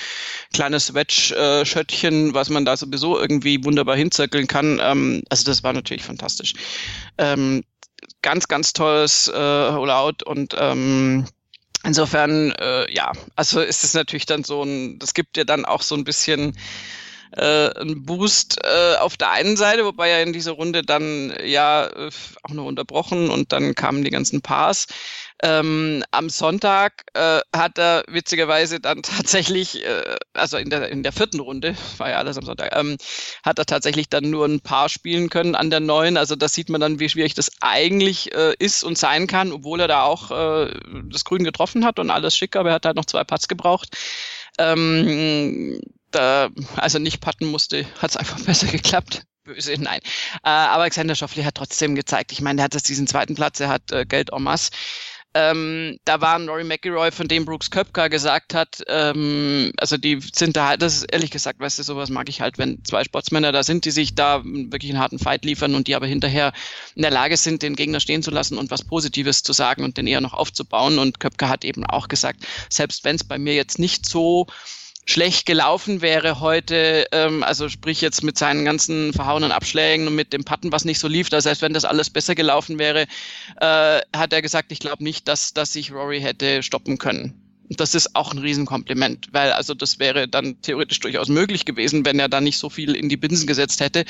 kleines Wedge-Schöttchen, was man da sowieso irgendwie wunderbar hinzirkeln kann. Ähm, also das war natürlich fantastisch. Ähm, ganz, ganz tolles äh, Rollout und ähm, insofern, äh, ja, also ist es natürlich dann so ein, das gibt ja dann auch so ein bisschen äh, ein Boost äh, auf der einen Seite, wobei er in dieser Runde dann ja äh, auch nur unterbrochen und dann kamen die ganzen Pars. Ähm, am Sonntag äh, hat er witzigerweise dann tatsächlich, äh, also in der, in der vierten Runde, war ja alles am Sonntag, ähm, hat er tatsächlich dann nur ein Paar spielen können an der neuen. Also da sieht man dann, wie schwierig das eigentlich äh, ist und sein kann, obwohl er da auch äh, das Grün getroffen hat und alles schick, aber er hat halt noch zwei Putts gebraucht. Ähm, da, also nicht patten musste, hat es einfach besser geklappt. Böse, nein. Äh, aber Alexander Schoffli hat trotzdem gezeigt. Ich meine, er hat jetzt diesen zweiten Platz, er hat äh, Geld en masse. Ähm, da war Rory McIlroy, von dem Brooks Köpka gesagt hat, ähm, also die sind da halt, das ist ehrlich gesagt, weißt du, sowas mag ich halt, wenn zwei Sportsmänner da sind, die sich da wirklich einen harten Fight liefern und die aber hinterher in der Lage sind, den Gegner stehen zu lassen und was Positives zu sagen und den eher noch aufzubauen. Und Köpka hat eben auch gesagt, selbst wenn es bei mir jetzt nicht so schlecht gelaufen wäre heute, ähm, also sprich jetzt mit seinen ganzen verhauenen Abschlägen und mit dem Patten, was nicht so lief, das heißt, wenn das alles besser gelaufen wäre, äh, hat er gesagt, ich glaube nicht, dass, dass sich Rory hätte stoppen können. Das ist auch ein Riesenkompliment, weil also das wäre dann theoretisch durchaus möglich gewesen, wenn er da nicht so viel in die Binsen gesetzt hätte.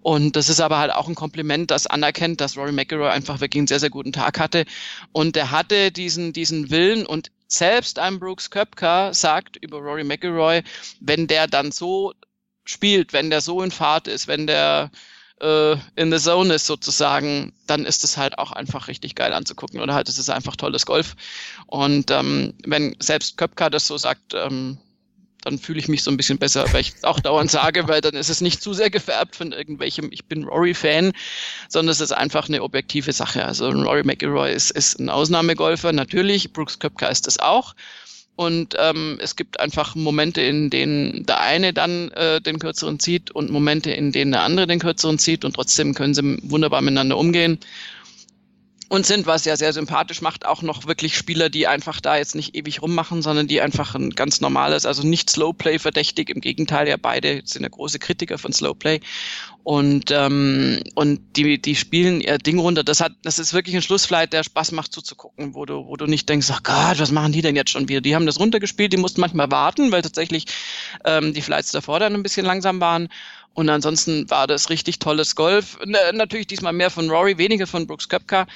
Und das ist aber halt auch ein Kompliment, das anerkennt, dass Rory McIlroy einfach wirklich einen sehr, sehr guten Tag hatte. Und er hatte diesen, diesen Willen und selbst ein Brooks Köpker sagt über Rory McIlroy, wenn der dann so spielt, wenn der so in Fahrt ist, wenn der äh, in the zone ist sozusagen, dann ist es halt auch einfach richtig geil anzugucken oder halt es ist einfach tolles Golf. Und ähm, wenn selbst Köpka das so sagt, ähm, dann fühle ich mich so ein bisschen besser, weil ich auch dauernd sage, weil dann ist es nicht zu sehr gefärbt von irgendwelchem, ich bin Rory-Fan, sondern es ist einfach eine objektive Sache. Also Rory McIlroy ist, ist ein Ausnahmegolfer, natürlich, Brooks Köpka ist es auch. Und ähm, es gibt einfach Momente, in denen der eine dann äh, den kürzeren zieht und Momente, in denen der andere den kürzeren zieht und trotzdem können sie wunderbar miteinander umgehen und sind, was ja sehr sympathisch macht, auch noch wirklich Spieler, die einfach da jetzt nicht ewig rummachen, sondern die einfach ein ganz normales, also nicht Slowplay verdächtig, im Gegenteil, ja beide sind ja große Kritiker von Slowplay und ähm, und die die spielen ihr Ding runter. Das hat, das ist wirklich ein Schlussflight, der Spaß macht zuzugucken, wo du wo du nicht denkst, ach Gott, was machen die denn jetzt schon wieder? Die haben das runtergespielt, die mussten manchmal warten, weil tatsächlich ähm, die Flights davor dann ein bisschen langsam waren. Und ansonsten war das richtig tolles Golf. Natürlich diesmal mehr von Rory, weniger von Brooks Köpka.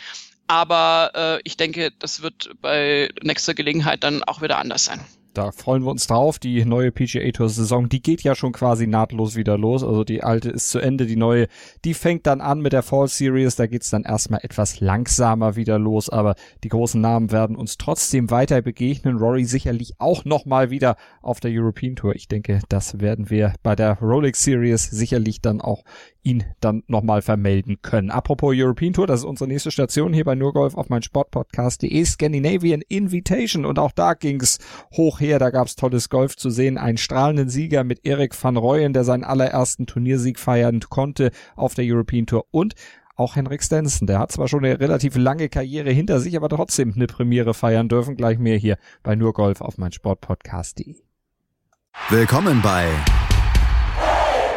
Aber äh, ich denke, das wird bei nächster Gelegenheit dann auch wieder anders sein. Da freuen wir uns drauf. Die neue PGA Tour Saison, die geht ja schon quasi nahtlos wieder los. Also die alte ist zu Ende, die neue, die fängt dann an mit der Fall Series. Da geht's dann erstmal etwas langsamer wieder los, aber die großen Namen werden uns trotzdem weiter begegnen. Rory sicherlich auch nochmal wieder auf der European Tour. Ich denke, das werden wir bei der Rolex Series sicherlich dann auch ihn dann nochmal vermelden können. Apropos European Tour, das ist unsere nächste Station hier bei Nurgolf auf mein Sportpodcast.de Scandinavian Invitation und auch da ging's hoch her, da gab's tolles Golf zu sehen, einen strahlenden Sieger mit Erik van Rooyen, der seinen allerersten Turniersieg feiern konnte auf der European Tour und auch Henrik Stenson, der hat zwar schon eine relativ lange Karriere hinter sich, aber trotzdem eine Premiere feiern dürfen. Gleich mehr hier bei Nurgolf auf mein Sportpodcast.de. Willkommen bei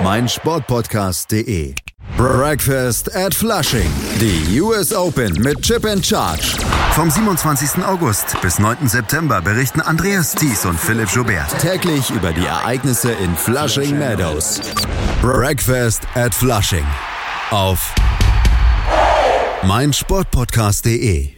meinsportpodcast.de. Breakfast at Flushing. Die US Open mit Chip and Charge. Vom 27. August bis 9. September berichten Andreas Thies und Philipp Joubert täglich über die Ereignisse in Flushing Meadows. Breakfast at Flushing. Auf meinsportpodcast.de.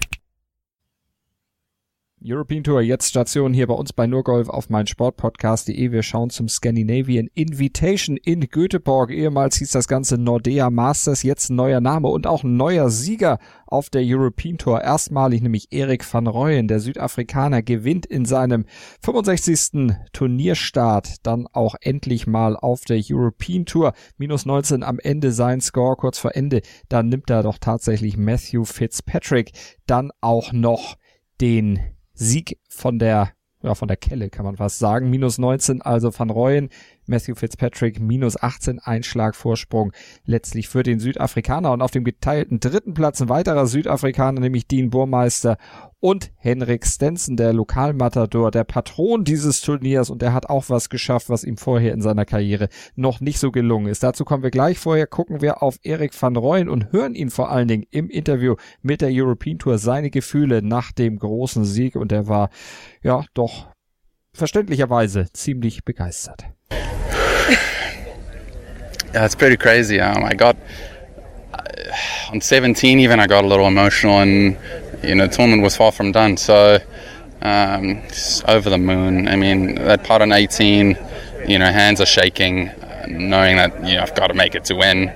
European Tour jetzt Station hier bei uns bei Nurgolf auf mein Sportpodcast.de. Wir schauen zum Scandinavian Invitation in Göteborg. Ehemals hieß das Ganze Nordea Masters, jetzt ein neuer Name und auch ein neuer Sieger auf der European Tour. Erstmalig nämlich Erik van Rooyen, der Südafrikaner, gewinnt in seinem 65. Turnierstart dann auch endlich mal auf der European Tour. Minus 19 am Ende sein Score, kurz vor Ende. Dann nimmt er doch tatsächlich Matthew Fitzpatrick dann auch noch den Sieg von der, ja, von der Kelle kann man fast sagen. Minus 19 also Van Rooyen, Matthew Fitzpatrick minus 18 Einschlag Vorsprung letztlich für den Südafrikaner und auf dem geteilten dritten Platz ein weiterer Südafrikaner, nämlich Dean Burmeister und Henrik Stenson, der Lokalmatador, der Patron dieses Turniers und der hat auch was geschafft, was ihm vorher in seiner Karriere noch nicht so gelungen ist. Dazu kommen wir gleich. Vorher gucken wir auf Erik van Rooyen und hören ihn vor allen Dingen im Interview mit der European Tour seine Gefühle nach dem großen Sieg und er war ja doch verständlicherweise ziemlich begeistert. Yeah, it's pretty crazy. Um, I got uh, on 17 even I got a little emotional, and you know, tournament was far from done. So um, over the moon. I mean, that part on 18, you know, hands are shaking, uh, knowing that you know I've got to make it to win.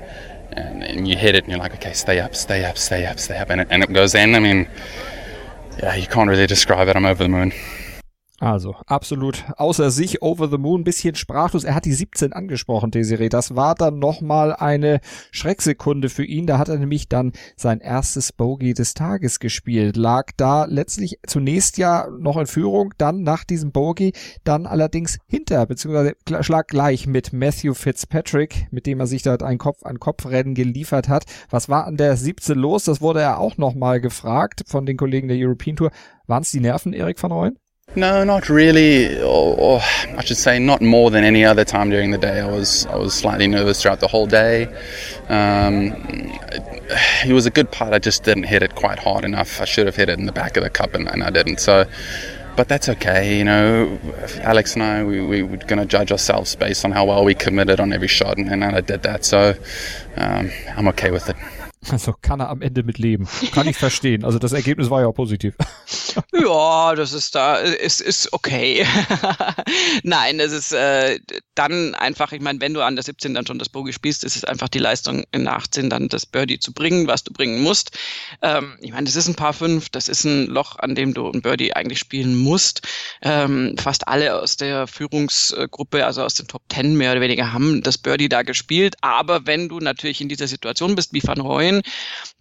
And, and, you hit it, and you're like, okay, stay up, stay up, stay up, stay up, and it, and it goes in. I mean, yeah, you can't really describe it. I'm over the moon. Also, absolut außer sich, over the moon, bisschen sprachlos. Er hat die 17 angesprochen, Desiree. Das war dann nochmal eine Schrecksekunde für ihn. Da hat er nämlich dann sein erstes Bogey des Tages gespielt. Lag da letztlich zunächst ja noch in Führung, dann nach diesem Bogey, dann allerdings hinter, beziehungsweise schlag gleich mit Matthew Fitzpatrick, mit dem er sich dort ein Kopf-an-Kopf-Rennen geliefert hat. Was war an der 17 los? Das wurde er auch nochmal gefragt von den Kollegen der European Tour. Waren es die Nerven, Erik van Rooyen? No, not really, or, or, I should say, not more than any other time during the day. I was I was slightly nervous throughout the whole day. Um, he was a good putt. I just didn't hit it quite hard enough. I should have hit it in the back of the cup, and, and I didn't. So, but that's okay. You know, Alex and I, we, we were going to judge ourselves based on how well we committed on every shot, and, and I did that. So, um, I'm okay with it. Also kann er am Ende mit leben. Kann ich verstehen. Also das Ergebnis war ja auch positiv. ja, das ist da, ist, ist okay. Nein, es ist äh, dann einfach, ich meine, wenn du an der 17 dann schon das Bogey spielst, ist es einfach die Leistung in der 18 dann das Birdie zu bringen, was du bringen musst. Ähm, ich meine, das ist ein paar fünf, das ist ein Loch, an dem du ein Birdie eigentlich spielen musst. Ähm, fast alle aus der Führungsgruppe, also aus den Top 10 mehr oder weniger, haben das Birdie da gespielt. Aber wenn du natürlich in dieser Situation bist, wie Van Rooyen,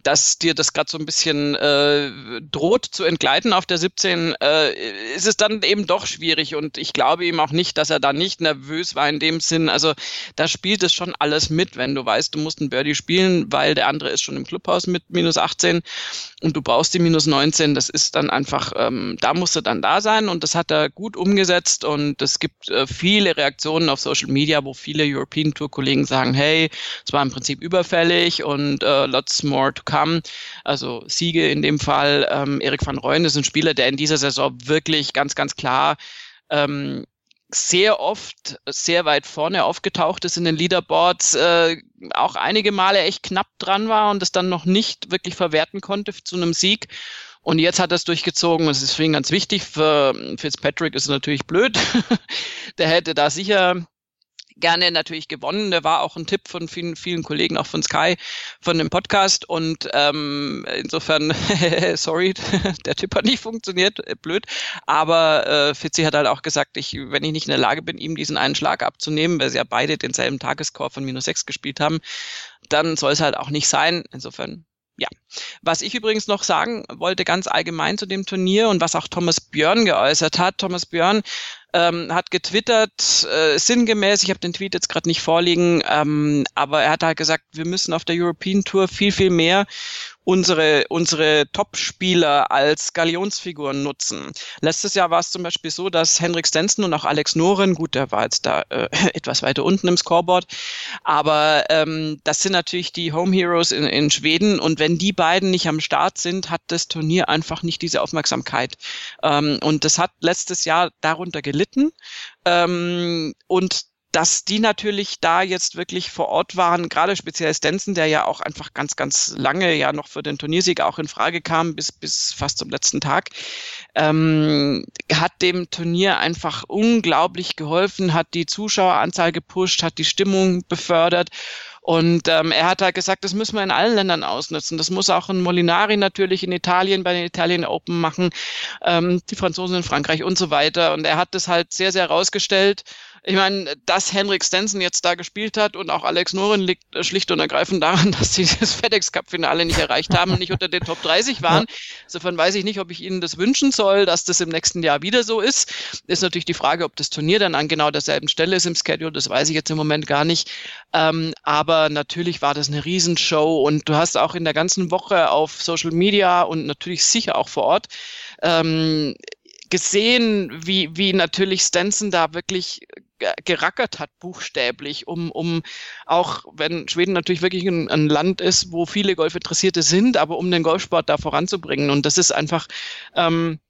dass dir das gerade so ein bisschen äh, droht zu entgleiten auf der 17, äh, ist es dann eben doch schwierig. Und ich glaube ihm auch nicht, dass er da nicht nervös war in dem Sinn. Also da spielt es schon alles mit, wenn du weißt, du musst ein Birdie spielen, weil der andere ist schon im Clubhaus mit minus 18 und du brauchst die minus 19. Das ist dann einfach, ähm, da musst du dann da sein und das hat er gut umgesetzt und es gibt äh, viele Reaktionen auf Social Media, wo viele European Tour Kollegen sagen, hey, es war im Prinzip überfällig und äh, lots more to come. Also Siege in dem Fall. Ähm, Erik van Rooyen ist ein Spieler, der in dieser Saison wirklich ganz, ganz klar ähm, sehr oft sehr weit vorne aufgetaucht ist in den Leaderboards, äh, auch einige Male echt knapp dran war und es dann noch nicht wirklich verwerten konnte zu einem Sieg. Und jetzt hat er es durchgezogen. Das ist für ihn ganz wichtig. Für Fitzpatrick ist es natürlich blöd. Der hätte da sicher gerne natürlich gewonnen. Der war auch ein Tipp von vielen, vielen Kollegen, auch von Sky, von dem Podcast. Und ähm, insofern, sorry, der Tipp hat nicht funktioniert, äh, blöd. Aber äh, Fitzi hat halt auch gesagt, ich, wenn ich nicht in der Lage bin, ihm diesen einen Schlag abzunehmen, weil sie ja beide denselben Tagesscore von minus sechs gespielt haben, dann soll es halt auch nicht sein. Insofern ja, was ich übrigens noch sagen wollte, ganz allgemein zu dem Turnier und was auch Thomas Björn geäußert hat. Thomas Björn ähm, hat getwittert, äh, sinngemäß, ich habe den Tweet jetzt gerade nicht vorliegen, ähm, aber er hat halt gesagt, wir müssen auf der European Tour viel, viel mehr unsere, unsere Top-Spieler als Galionsfiguren nutzen. Letztes Jahr war es zum Beispiel so, dass Henrik Stenson und auch Alex Noren, gut, der war jetzt da äh, etwas weiter unten im Scoreboard, aber ähm, das sind natürlich die Home Heroes in, in Schweden und wenn die beiden nicht am Start sind, hat das Turnier einfach nicht diese Aufmerksamkeit. Ähm, und das hat letztes Jahr darunter gelitten. Ähm, und dass die natürlich da jetzt wirklich vor Ort waren, gerade speziell Stenson, der ja auch einfach ganz, ganz lange ja noch für den Turniersieg auch in Frage kam, bis, bis fast zum letzten Tag, ähm, hat dem Turnier einfach unglaublich geholfen, hat die Zuschaueranzahl gepusht, hat die Stimmung befördert. Und ähm, er hat halt gesagt, das müssen wir in allen Ländern ausnutzen. Das muss auch ein Molinari natürlich in Italien bei den Italien Open machen, ähm, die Franzosen in Frankreich und so weiter. Und er hat das halt sehr, sehr rausgestellt ich meine, dass Henrik Stenson jetzt da gespielt hat und auch Alex Noren liegt schlicht und ergreifend daran, dass sie das FedEx Cup Finale nicht erreicht haben und nicht unter den Top 30 waren. Insofern weiß ich nicht, ob ich ihnen das wünschen soll, dass das im nächsten Jahr wieder so ist. Ist natürlich die Frage, ob das Turnier dann an genau derselben Stelle ist im Schedule. Das weiß ich jetzt im Moment gar nicht. Ähm, aber natürlich war das eine Riesenshow und du hast auch in der ganzen Woche auf Social Media und natürlich sicher auch vor Ort ähm, gesehen, wie, wie natürlich Stenson da wirklich gerackert hat, buchstäblich, um, um auch, wenn Schweden natürlich wirklich ein, ein Land ist, wo viele Golfinteressierte sind, aber um den Golfsport da voranzubringen. Und das ist einfach, ähm,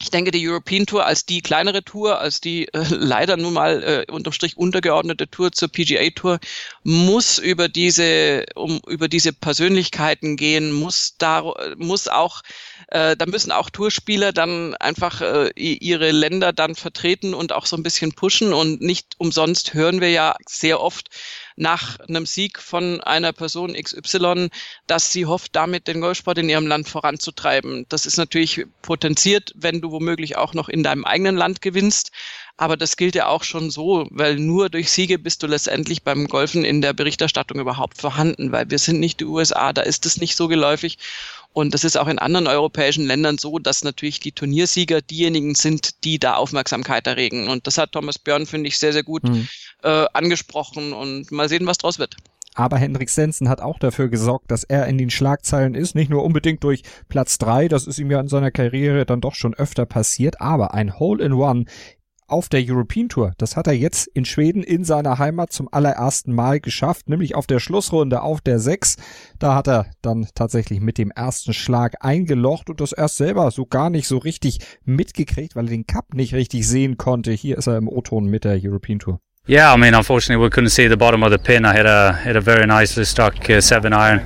ich denke, die European Tour als die kleinere Tour, als die äh, leider nun mal äh, unterm Strich untergeordnete Tour zur PGA Tour muss über diese um über diese Persönlichkeiten gehen, muss da muss auch äh, da müssen auch Tourspieler dann einfach äh, ihre Länder dann vertreten und auch so ein bisschen pushen. Und nicht umsonst hören wir ja sehr oft nach einem Sieg von einer Person XY, dass sie hofft, damit den Golfsport in ihrem Land voranzutreiben. Das ist natürlich potenziert, wenn du womöglich auch noch in deinem eigenen Land gewinnst. Aber das gilt ja auch schon so, weil nur durch Siege bist du letztendlich beim Golfen in der Berichterstattung überhaupt vorhanden, weil wir sind nicht die USA, da ist es nicht so geläufig. Und das ist auch in anderen europäischen Ländern so, dass natürlich die Turniersieger diejenigen sind, die da Aufmerksamkeit erregen. Und das hat Thomas Björn, finde ich, sehr, sehr gut mhm. äh, angesprochen. Und mal sehen, was draus wird. Aber Hendrik Stenson hat auch dafür gesorgt, dass er in den Schlagzeilen ist. Nicht nur unbedingt durch Platz drei, das ist ihm ja in seiner Karriere dann doch schon öfter passiert, aber ein Hole in One auf der European Tour. Das hat er jetzt in Schweden in seiner Heimat zum allerersten Mal geschafft, nämlich auf der Schlussrunde auf der 6. Da hat er dann tatsächlich mit dem ersten Schlag eingelocht und das erst selber so gar nicht so richtig mitgekriegt, weil er den Cup nicht richtig sehen konnte. Hier ist er im O-Ton mit der European Tour. Yeah, I mean, unfortunately, we couldn't see the bottom of the pin. I hit a hit a very nicely struck uh, seven iron,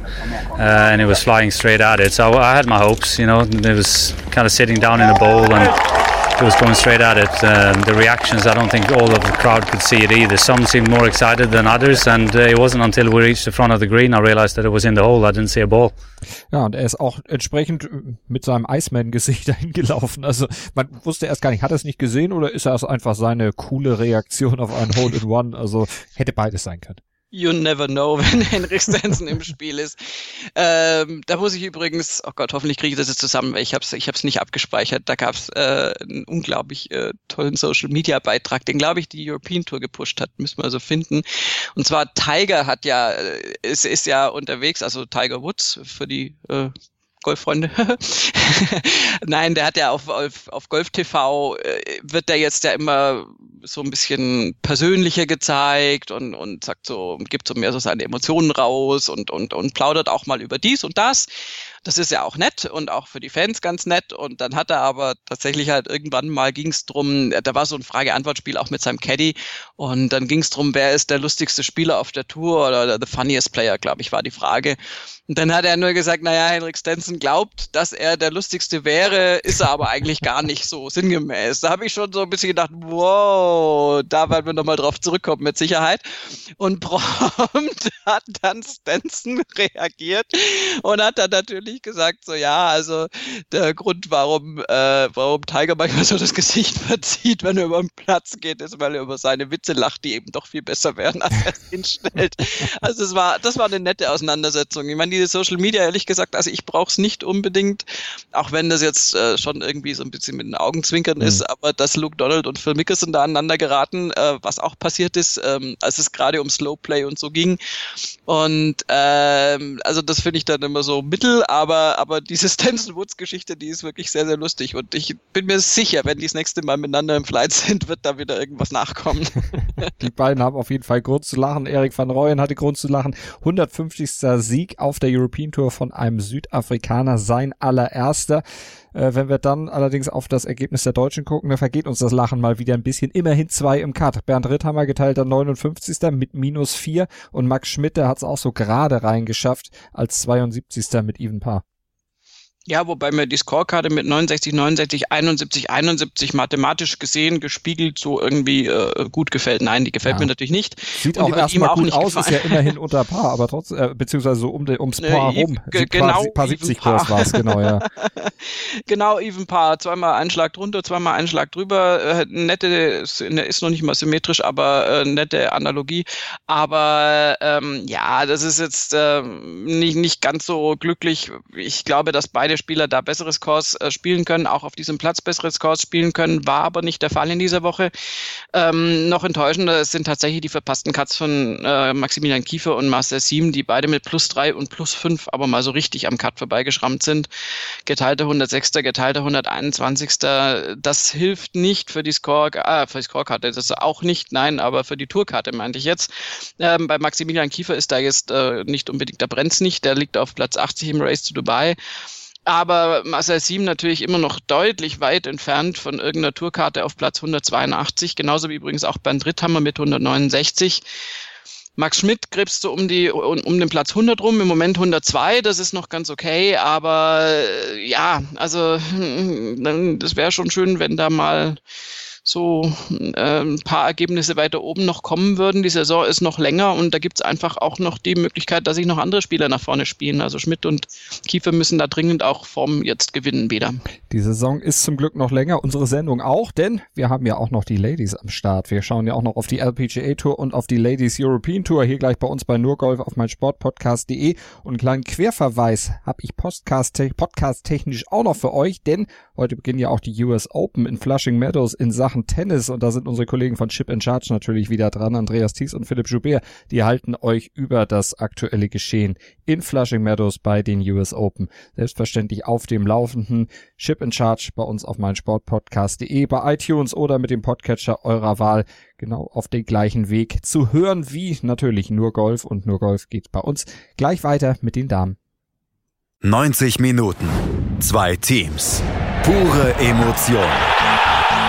uh, and it was flying straight at it. So I had my hopes, you know. It was kind of sitting down in a bowl and was going straight at it. Um, the reactions, I don't think all of the crowd could see it either. Some seemed more excited than others, and uh, it wasn't until we reached the front of the green I realized that it was in the hole. I didn't see a ball. Ja, und er ist auch entsprechend äh, mit seinem Iceman-Gesicht dahin gelaufen. Also man wusste erst gar nicht, hat er es nicht gesehen oder ist das einfach seine coole Reaktion auf ein Hole in One? Also hätte beides sein können. You never know, wenn Henrik Stenson im Spiel ist. Ähm, da muss ich übrigens, oh Gott, hoffentlich kriege ich das jetzt zusammen, weil ich habe es ich hab's nicht abgespeichert. Da gab es äh, einen unglaublich äh, tollen Social-Media-Beitrag, den, glaube ich, die European Tour gepusht hat. Müssen wir also finden. Und zwar Tiger hat ja, ist, äh, ist ja unterwegs, also Tiger Woods für die äh, Golffreunde. Nein, der hat ja auf, auf, auf Golf TV, äh, wird der jetzt ja immer so ein bisschen persönlicher gezeigt und, und sagt so, gibt so mehr so seine Emotionen raus und, und, und plaudert auch mal über dies und das. Das ist ja auch nett und auch für die Fans ganz nett. Und dann hat er aber tatsächlich halt irgendwann mal ging es drum, da war so ein Frage-Antwort-Spiel auch mit seinem Caddy. Und dann ging es drum, wer ist der lustigste Spieler auf der Tour oder the funniest player, glaube ich, war die Frage. Und dann hat er nur gesagt, naja, Henrik Stenson glaubt, dass er der lustigste wäre, ist er aber eigentlich gar nicht so sinngemäß. Da habe ich schon so ein bisschen gedacht, wow, da werden wir nochmal drauf zurückkommen mit Sicherheit. Und prompt hat dann Stenson reagiert und hat dann natürlich natürlich gesagt, so ja, also der Grund, warum, äh, warum Tiger manchmal so das Gesicht verzieht, wenn er über den Platz geht, ist, weil er über seine Witze lacht, die eben doch viel besser werden, als er es hinstellt. Also es war, das war eine nette Auseinandersetzung. Ich meine, diese Social Media, ehrlich gesagt, also ich brauche es nicht unbedingt, auch wenn das jetzt äh, schon irgendwie so ein bisschen mit den Augenzwinkern mhm. ist, aber dass Luke Donald und Phil Mickelson da aneinander geraten, äh, was auch passiert ist, ähm, als es gerade um Slowplay und so ging. Und ähm, also das finde ich dann immer so mittel, aber, aber diese Stenson Woods Geschichte, die ist wirklich sehr, sehr lustig. Und ich bin mir sicher, wenn die das nächste Mal miteinander im Flight sind, wird da wieder irgendwas nachkommen. die beiden haben auf jeden Fall Grund zu lachen. Erik van Rooyen hatte Grund zu lachen. 150. Sieg auf der European Tour von einem Südafrikaner, sein allererster. Äh, wenn wir dann allerdings auf das Ergebnis der Deutschen gucken, dann vergeht uns das Lachen mal wieder ein bisschen. Immerhin zwei im Cut. Bernd Ritthammer geteilter 59. mit minus vier und Max Schmidt, der hat es auch so gerade reingeschafft als 72. mit Even Paar. Ja, wobei mir die Scorekarte mit 69, 69, 71, 71 mathematisch gesehen gespiegelt so irgendwie äh, gut gefällt. Nein, die gefällt ja. mir natürlich nicht. Sieht Und auch erstmal gut aus, gefallen. ist ja immerhin unter Paar, aber trotzdem, äh, beziehungsweise so um ums Paar äh, rum. Genau, paar, paar 70 Kurs war es, genau, ja. genau, even Paar. Zweimal Einschlag drunter, zweimal Einschlag drüber. Äh, nette, ist, ist noch nicht mal symmetrisch, aber äh, nette Analogie. Aber ähm, ja, das ist jetzt äh, nicht, nicht ganz so glücklich. Ich glaube, dass beide Spieler da bessere Scores äh, spielen können, auch auf diesem Platz bessere Scores spielen können, war aber nicht der Fall in dieser Woche. Ähm, noch enttäuschender sind tatsächlich die verpassten Cuts von äh, Maximilian Kiefer und Marcel Siem, die beide mit plus drei und plus fünf aber mal so richtig am Cut vorbeigeschrammt sind. Geteilter 106. geteilter 121. Das hilft nicht für die Score, äh, für die Scorekarte, das auch nicht, nein, aber für die Tourkarte meinte ich jetzt. Ähm, bei Maximilian Kiefer ist da jetzt äh, nicht unbedingt der Brenz nicht, der liegt auf Platz 80 im Race to Dubai. Aber Marcel Siem natürlich immer noch deutlich weit entfernt von irgendeiner Tourkarte auf Platz 182, genauso wie übrigens auch Bernd Ritthammer mit 169. Max Schmidt krebst so um die um, den Platz 100 rum, im Moment 102, das ist noch ganz okay, aber äh, ja, also das wäre schon schön, wenn da mal so äh, ein paar Ergebnisse weiter oben noch kommen würden. Die Saison ist noch länger und da gibt es einfach auch noch die Möglichkeit, dass sich noch andere Spieler nach vorne spielen. Also Schmidt und Kiefer müssen da dringend auch Form jetzt gewinnen wieder. Die Saison ist zum Glück noch länger, unsere Sendung auch, denn wir haben ja auch noch die Ladies am Start. Wir schauen ja auch noch auf die LPGA Tour und auf die Ladies European Tour hier gleich bei uns bei Nurgolf auf mein Sportpodcast.de und einen kleinen Querverweis habe ich Podcast, Podcast technisch auch noch für euch, denn heute beginnen ja auch die US Open in Flushing Meadows in Sachen Tennis und da sind unsere Kollegen von Chip in Charge natürlich wieder dran, Andreas Thies und Philipp Joubert, die halten euch über das aktuelle Geschehen in Flushing Meadows bei den US Open. Selbstverständlich auf dem laufenden Chip in Charge bei uns auf meinsportpodcast.de, bei iTunes oder mit dem Podcatcher eurer Wahl genau auf den gleichen Weg zu hören wie natürlich nur Golf und nur Golf geht bei uns gleich weiter mit den Damen. 90 Minuten, zwei Teams, pure Emotion.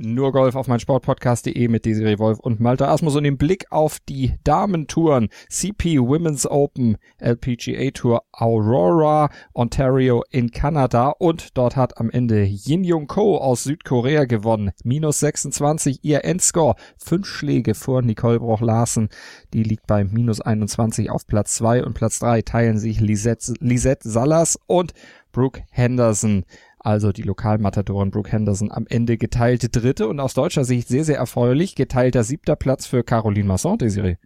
Nur Golf auf mein Sportpodcast.de mit Desiree Wolf und Malte Asmus und den Blick auf die Damentouren CP Women's Open LPGA Tour Aurora Ontario in Kanada und dort hat am Ende Yin Jung Ko aus Südkorea gewonnen. Minus 26 ihr Endscore. Fünf Schläge vor Nicole Broch-Larsen. Die liegt bei minus 21 auf Platz 2 und Platz 3 teilen sich Lisette, Lisette Salas und Brooke Henderson also die Lokalmatadoren Brooke Henderson am Ende geteilte Dritte und aus deutscher Sicht sehr, sehr erfreulich geteilter siebter Platz für Caroline Masson, Desiree.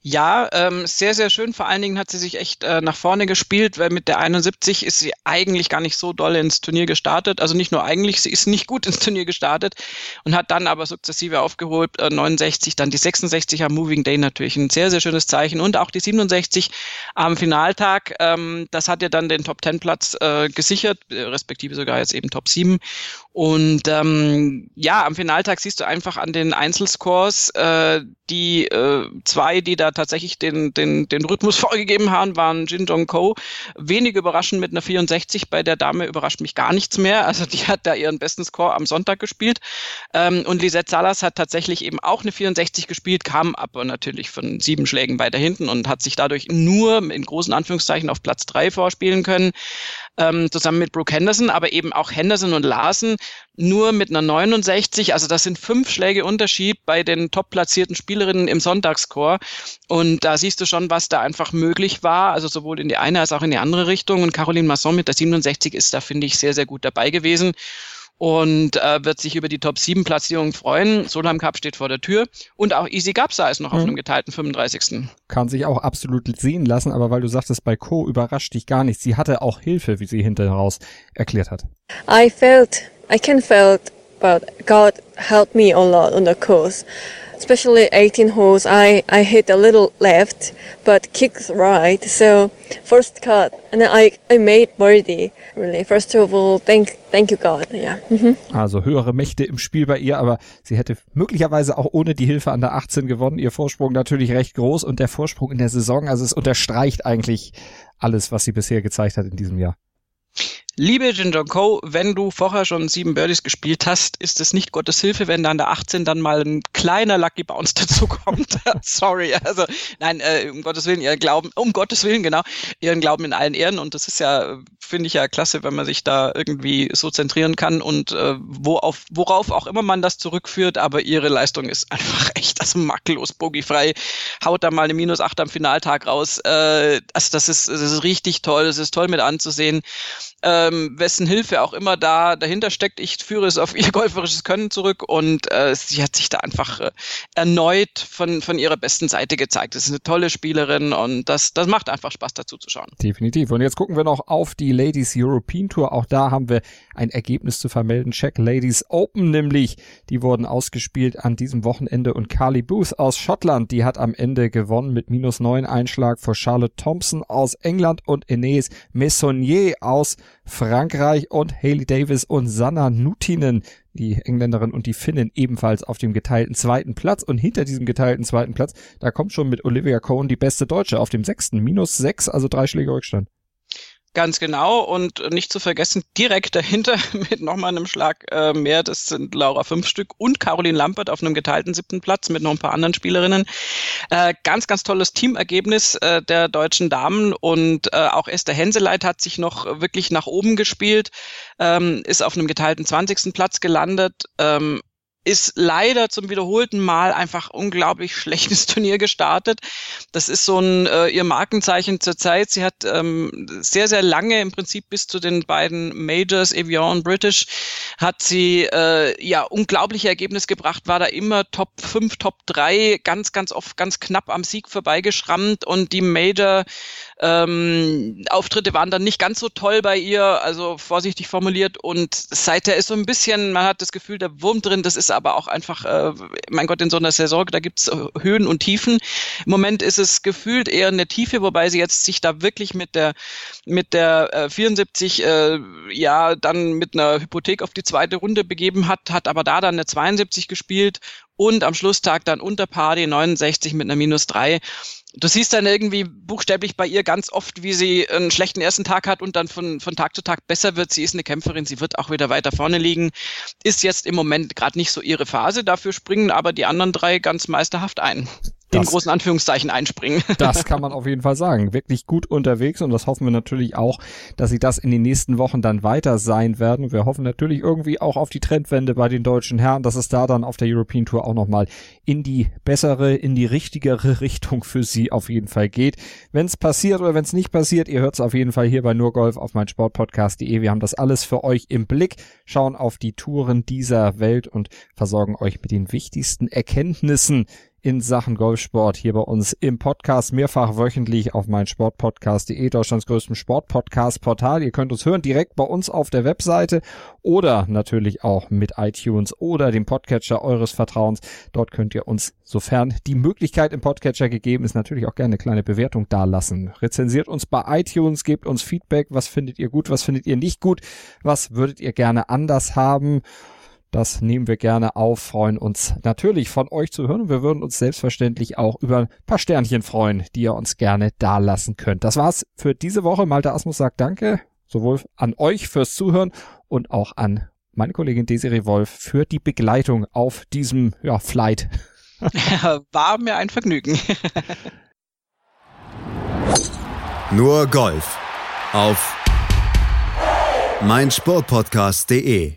Ja, ähm, sehr, sehr schön. Vor allen Dingen hat sie sich echt äh, nach vorne gespielt, weil mit der 71 ist sie eigentlich gar nicht so doll ins Turnier gestartet. Also nicht nur eigentlich, sie ist nicht gut ins Turnier gestartet und hat dann aber sukzessive aufgeholt. Äh, 69, dann die 66 am Moving Day natürlich ein sehr, sehr schönes Zeichen und auch die 67 am Finaltag. Ähm, das hat ja dann den Top 10 Platz äh, gesichert, äh, respektive sogar jetzt eben Top 7. Und ähm, ja, am Finaltag siehst du einfach an den Einzelscores, äh, die äh, zwei, die da tatsächlich den, den, den Rhythmus vorgegeben haben, waren Jin Jong Ko. Wenig überraschend mit einer 64. Bei der Dame überrascht mich gar nichts mehr. Also die hat da ihren besten Score am Sonntag gespielt. Ähm, und Lisette Salas hat tatsächlich eben auch eine 64 gespielt, kam aber natürlich von sieben Schlägen weiter hinten und hat sich dadurch nur in großen Anführungszeichen auf Platz drei vorspielen können ähm, zusammen mit Brooke Henderson, aber eben auch Henderson und Larsen nur mit einer 69. Also das sind fünf Schläge Unterschied bei den top platzierten Spielerinnen im Sonntagschor. Und da siehst du schon, was da einfach möglich war, also sowohl in die eine als auch in die andere Richtung. Und Caroline Masson mit der 67 ist da, finde ich, sehr, sehr gut dabei gewesen und äh, wird sich über die Top 7 Platzierung freuen. Solheim Cup steht vor der Tür und auch Easy Gapsa ist noch mhm. auf einem geteilten 35. Kann sich auch absolut sehen lassen, aber weil du sagtest, bei Co überrascht dich gar nichts. Sie hatte auch Hilfe, wie sie hinterher raus erklärt hat. I felt, I can felt, but God helped me a lot on the course. Especially 18 holes, I, I hit a little left, but kicked right. So first cut, and then I, I made birdie. Really, first of all, thank, thank you God. Yeah. Mhm. Also höhere Mächte im Spiel bei ihr, aber sie hätte möglicherweise auch ohne die Hilfe an der 18 gewonnen. Ihr Vorsprung natürlich recht groß und der Vorsprung in der Saison, also es unterstreicht eigentlich alles, was sie bisher gezeigt hat in diesem Jahr. Liebe Ginger Co., wenn du vorher schon sieben Birdies gespielt hast, ist es nicht Gottes Hilfe, wenn da an der 18 dann mal ein kleiner Lucky Bounce dazu kommt. Sorry, also nein, äh, um Gottes Willen, ihren Glauben, um Gottes Willen, genau, ihren Glauben in allen Ehren und das ist ja, finde ich ja klasse, wenn man sich da irgendwie so zentrieren kann und äh, wo auf, worauf auch immer man das zurückführt, aber ihre Leistung ist einfach echt, also makellos, bogiefrei, haut da mal eine Minus 8 am Finaltag raus, äh, also das ist, das ist richtig toll, das ist toll mit anzusehen ähm, wessen Hilfe auch immer da dahinter steckt. Ich führe es auf ihr golferisches Können zurück und äh, sie hat sich da einfach äh, erneut von, von ihrer besten Seite gezeigt. Das ist eine tolle Spielerin und das, das macht einfach Spaß dazu zu schauen. Definitiv. Und jetzt gucken wir noch auf die Ladies European Tour. Auch da haben wir ein Ergebnis zu vermelden. Czech Ladies Open nämlich. Die wurden ausgespielt an diesem Wochenende und Carly Booth aus Schottland, die hat am Ende gewonnen mit minus neun Einschlag vor Charlotte Thompson aus England und Enes Messonnier aus Frankreich und Haley Davis und Sanna Nutinen, die Engländerin und die Finnen ebenfalls auf dem geteilten zweiten Platz und hinter diesem geteilten zweiten Platz, da kommt schon mit Olivia Cohen die beste Deutsche auf dem sechsten, minus sechs, also drei Schläge Rückstand. Ganz genau und nicht zu vergessen, direkt dahinter mit nochmal einem Schlag äh, mehr, das sind Laura fünf Stück und Caroline Lampert auf einem geteilten siebten Platz mit noch ein paar anderen Spielerinnen. Äh, ganz, ganz tolles Teamergebnis äh, der deutschen Damen und äh, auch Esther Henseleit hat sich noch wirklich nach oben gespielt, ähm, ist auf einem geteilten zwanzigsten Platz gelandet. Ähm, ist leider zum wiederholten Mal einfach unglaublich schlechtes Turnier gestartet. Das ist so ein äh, ihr Markenzeichen zur Zeit. Sie hat ähm, sehr, sehr lange, im Prinzip bis zu den beiden Majors, Evian und British, hat sie äh, ja unglaubliche Ergebnisse gebracht, war da immer Top 5, Top 3, ganz, ganz oft ganz knapp am Sieg vorbeigeschrammt und die Major ähm, Auftritte waren dann nicht ganz so toll bei ihr, also vorsichtig formuliert. Und seither ist so ein bisschen, man hat das Gefühl, der Wurm drin, das ist aber auch einfach, äh, mein Gott, in so einer Saison, da gibt's äh, Höhen und Tiefen. Im Moment ist es gefühlt eher eine Tiefe, wobei sie jetzt sich da wirklich mit der mit der äh, 74 äh, ja dann mit einer Hypothek auf die zweite Runde begeben hat, hat aber da dann eine 72 gespielt und am Schlusstag dann unter Party 69 mit einer minus drei du siehst dann irgendwie buchstäblich bei ihr ganz oft, wie sie einen schlechten ersten Tag hat und dann von, von Tag zu Tag besser wird. Sie ist eine Kämpferin, sie wird auch wieder weiter vorne liegen. Ist jetzt im Moment gerade nicht so ihre Phase, dafür springen aber die anderen drei ganz meisterhaft ein in großen Anführungszeichen einspringen. Das kann man auf jeden Fall sagen. Wirklich gut unterwegs und das hoffen wir natürlich auch, dass sie das in den nächsten Wochen dann weiter sein werden. Wir hoffen natürlich irgendwie auch auf die Trendwende bei den deutschen Herren, dass es da dann auf der European Tour auch nochmal in die bessere, in die richtigere Richtung für sie auf jeden Fall geht. Wenn es passiert oder wenn es nicht passiert, ihr hört es auf jeden Fall hier bei Nurgolf auf mein Sportpodcast.de. Wir haben das alles für euch im Blick, schauen auf die Touren dieser Welt und versorgen euch mit den wichtigsten Erkenntnissen in Sachen Golfsport hier bei uns im Podcast mehrfach wöchentlich auf mein Sportpodcast.de, Deutschlands größtem Sportpodcast-Portal. Ihr könnt uns hören direkt bei uns auf der Webseite oder natürlich auch mit iTunes oder dem Podcatcher eures Vertrauens. Dort könnt ihr uns, sofern die Möglichkeit im Podcatcher gegeben ist, natürlich auch gerne eine kleine Bewertung dalassen. Rezensiert uns bei iTunes, gebt uns Feedback. Was findet ihr gut? Was findet ihr nicht gut? Was würdet ihr gerne anders haben? Das nehmen wir gerne auf, freuen uns natürlich von euch zu hören wir würden uns selbstverständlich auch über ein paar Sternchen freuen, die ihr uns gerne dalassen könnt. Das war's für diese Woche. Malte Asmus sagt Danke, sowohl an euch fürs Zuhören und auch an meine Kollegin Desiree Wolf für die Begleitung auf diesem ja, Flight. War mir ein Vergnügen. Nur Golf auf meinsportpodcast.de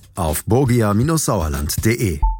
auf borgia-sauerland.de.